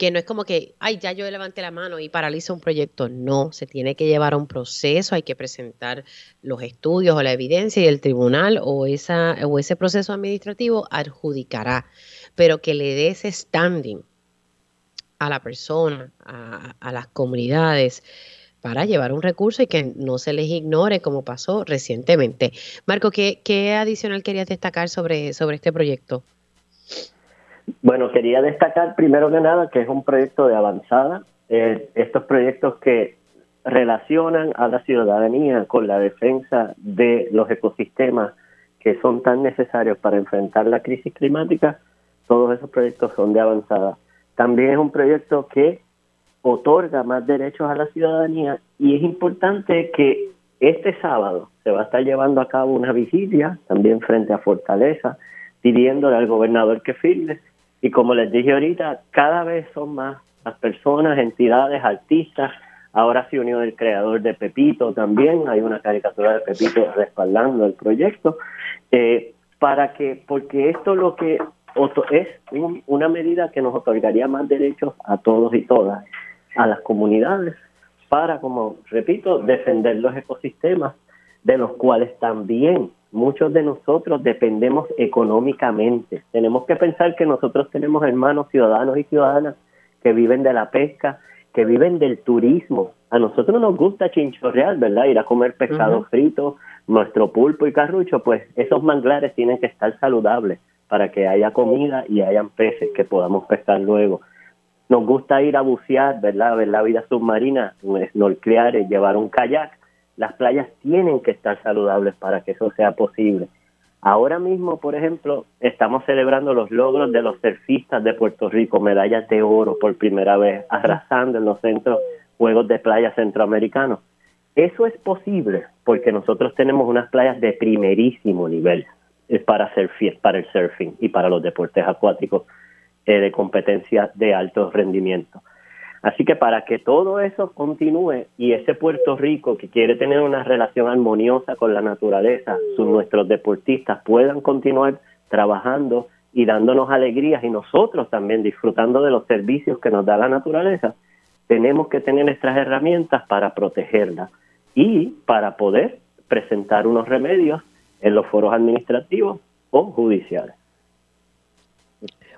que no es como que, ay, ya yo levanté la mano y paralizo un proyecto. No, se tiene que llevar a un proceso, hay que presentar los estudios o la evidencia y el tribunal o, esa, o ese proceso administrativo adjudicará, pero que le dé ese standing a la persona, a, las comunidades, para llevar un recurso y que no se les ignore como pasó recientemente. Marco, ¿qué, qué adicional querías destacar sobre, sobre este proyecto?
Bueno, quería destacar primero que nada que es un proyecto de avanzada. Eh, estos proyectos que relacionan a la ciudadanía con la defensa de los ecosistemas que son tan necesarios para enfrentar la crisis climática, todos esos proyectos son de avanzada. También es un proyecto que otorga más derechos a la ciudadanía y es importante que este sábado se va a estar llevando a cabo una vigilia también frente a Fortaleza pidiéndole al gobernador que firme y como les dije ahorita, cada vez son más las personas, entidades, artistas. Ahora se unió el creador de Pepito también, hay una caricatura de Pepito respaldando el proyecto, eh, para que, porque esto lo que es una medida que nos otorgaría más derechos a todos y todas, a las comunidades, para, como repito, defender los ecosistemas, de los cuales también muchos de nosotros dependemos económicamente. Tenemos que pensar que nosotros tenemos hermanos ciudadanos y ciudadanas que viven de la pesca, que viven del turismo. A nosotros nos gusta chinchorreal, ¿verdad? Ir a comer pescado frito, nuestro pulpo y carrucho, pues esos manglares tienen que estar saludables para que haya comida y hayan peces que podamos pescar luego. Nos gusta ir a bucear, ¿verdad? Ver la vida submarina, snorkear, llevar un kayak las playas tienen que estar saludables para que eso sea posible. Ahora mismo, por ejemplo, estamos celebrando los logros de los surfistas de Puerto Rico, medallas de oro por primera vez, arrasando en los centros Juegos de Playa Centroamericanos. Eso es posible porque nosotros tenemos unas playas de primerísimo nivel para, para el surfing y para los deportes acuáticos eh, de competencia de alto rendimiento. Así que para que todo eso continúe y ese Puerto Rico que quiere tener una relación armoniosa con la naturaleza, sus, nuestros deportistas puedan continuar trabajando y dándonos alegrías y nosotros también disfrutando de los servicios que nos da la naturaleza, tenemos que tener nuestras herramientas para protegerla y para poder presentar unos remedios en los foros administrativos o judiciales.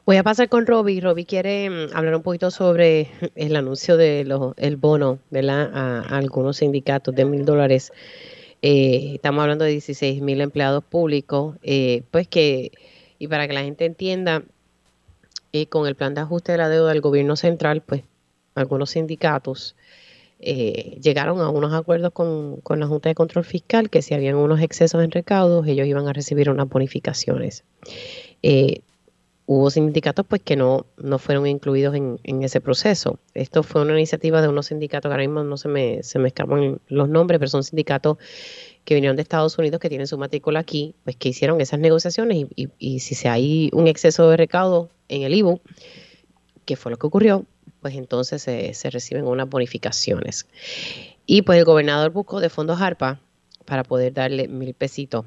Voy a pasar con Robbie. Robbie quiere mm, hablar un poquito sobre el anuncio del el bono, ¿verdad? A, algunos sindicatos de mil dólares. Eh, estamos hablando de 16 mil empleados públicos. Eh, pues que, y para que la gente entienda, eh, con el plan de ajuste de la deuda del gobierno central, pues algunos sindicatos llegaron a unos acuerdos con, con, la Junta de Control Fiscal que si habían unos excesos en recaudos, ellos iban a recibir unas bonificaciones. Eh, hubo sindicatos pues que no, no fueron incluidos en, ese proceso. Esto fue una iniciativa de unos sindicatos, que ahora mismo no se me, se me escapan los nombres, pero son sindicatos que vinieron de Estados Unidos, que tienen su matrícula aquí, pues que hicieron esas negociaciones y, y, si hay un exceso de recaudo en el IBU, que fue lo que ocurrió, pues entonces se, se reciben unas bonificaciones. Y pues el gobernador buscó de fondos ARPA para poder darle mil pesitos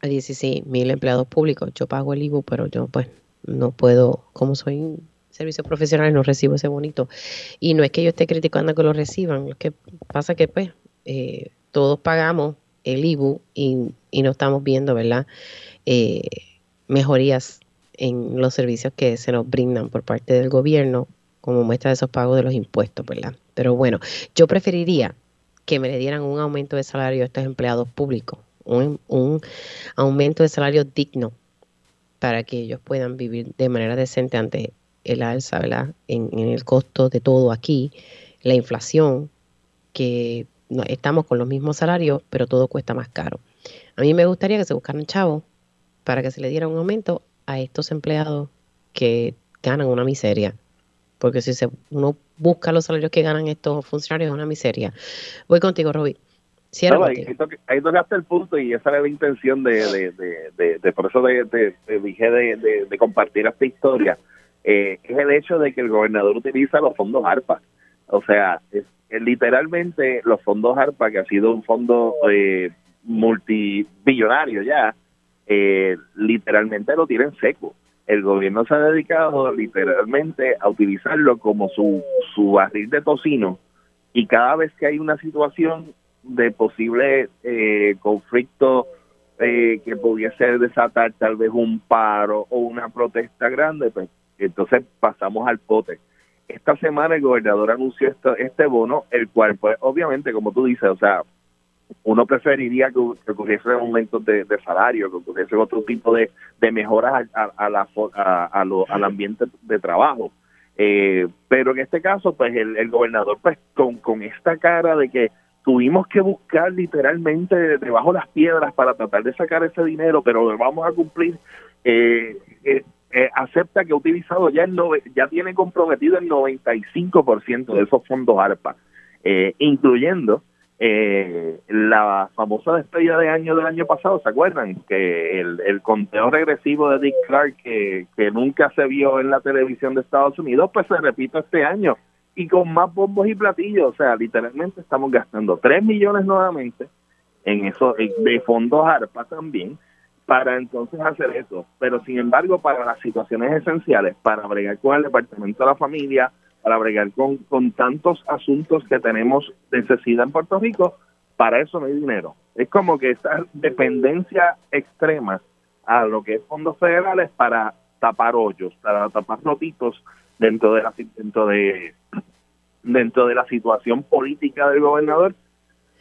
a 16 mil empleados públicos. Yo pago el IBU, pero yo pues no puedo, como soy servicio profesional, no recibo ese bonito. Y no es que yo esté criticando que lo reciban, lo que pasa que pues eh, todos pagamos el IBU y, no estamos viendo, ¿verdad? Eh, mejorías en los servicios que se nos brindan por parte del gobierno como muestra de esos pagos de los impuestos, ¿verdad? Pero bueno, yo preferiría que me le dieran un aumento de salario a estos empleados públicos, un, un aumento de salario digno para que ellos puedan vivir de manera decente ante el alza, ¿verdad? En, el costo de todo aquí, la inflación, que no, estamos con los mismos salarios, pero todo cuesta más caro. A mí me gustaría que se buscaran chavos para que se le diera un aumento a estos empleados que ganan una miseria. Porque si se, uno busca los salarios que ganan estos funcionarios, es una miseria. Voy contigo, Roby
ahí, tocaste el punto y esa era la intención de, de, por eso de, dije de, compartir esta historia, eh, es el hecho de que el gobernador utiliza los fondos ARPA. O sea, es, literalmente los fondos ARPA, que ha sido un fondo eh, multibillonario ya, eh, literalmente lo tienen seco. El gobierno se ha dedicado literalmente a utilizarlo como su, su barril de tocino y cada vez que hay una situación de posible eh, conflicto eh, que pudiese desatar tal vez un paro o una protesta grande, pues entonces pasamos al pote. esta semana el gobernador anunció este bono, el cual, pues, obviamente, como tú dices, o sea, uno preferiría que, ocurriese aumentos de, de, salario, que ocurriese otro tipo de, de mejoras a, la, a, al ambiente de trabajo. Eh, pero en este caso, pues el, gobernador, pues con, con esta cara de que tuvimos que buscar literalmente debajo de las piedras para tratar de sacar ese dinero, pero vamos a cumplir, eh, eh, eh acepta que ha utilizado ya el ya tiene comprometido el 95% de esos fondos ARPA, incluyendo eh, la famosa despedida de año del año pasado, ¿se acuerdan? Que el, el conteo regresivo de Dick Clark, que, que nunca se vio en la televisión de Estados Unidos, pues se repite este año y con más bombos y platillos. O sea, literalmente estamos gastando 3 millones nuevamente en eso, de fondos ARPA también, para entonces hacer eso. Pero sin embargo, para las situaciones esenciales, para bregar con el Departamento de la Familia, para bregar con, con tantos asuntos que tenemos necesidad en Puerto Rico, para eso no hay dinero. Es como que esta dependencia extrema a lo que es fondos federales para tapar hoyos, para tapar rotitos dentro de la dentro de dentro de la situación política del gobernador,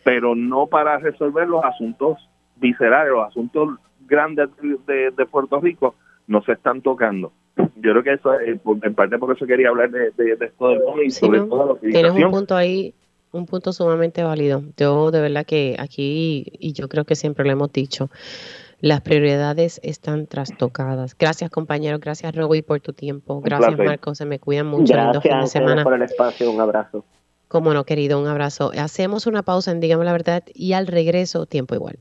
pero no para resolver los asuntos viscerales, los asuntos grandes de, de Puerto Rico, no se están tocando. Yo creo que eso es, en parte por eso quería hablar de, esto del y sobre todo la
Tienes un punto ahí, un punto sumamente válido. Yo de verdad que aquí, y yo creo que siempre lo hemos dicho, las prioridades están trastocadas. Gracias compañero, gracias Roby por tu tiempo. Gracias Marco, se me cuidan mucho.
Gracias semana. por el espacio, un abrazo.
Como no, querido, un abrazo. Hacemos una pausa en Dígame la Verdad y al regreso, tiempo igual.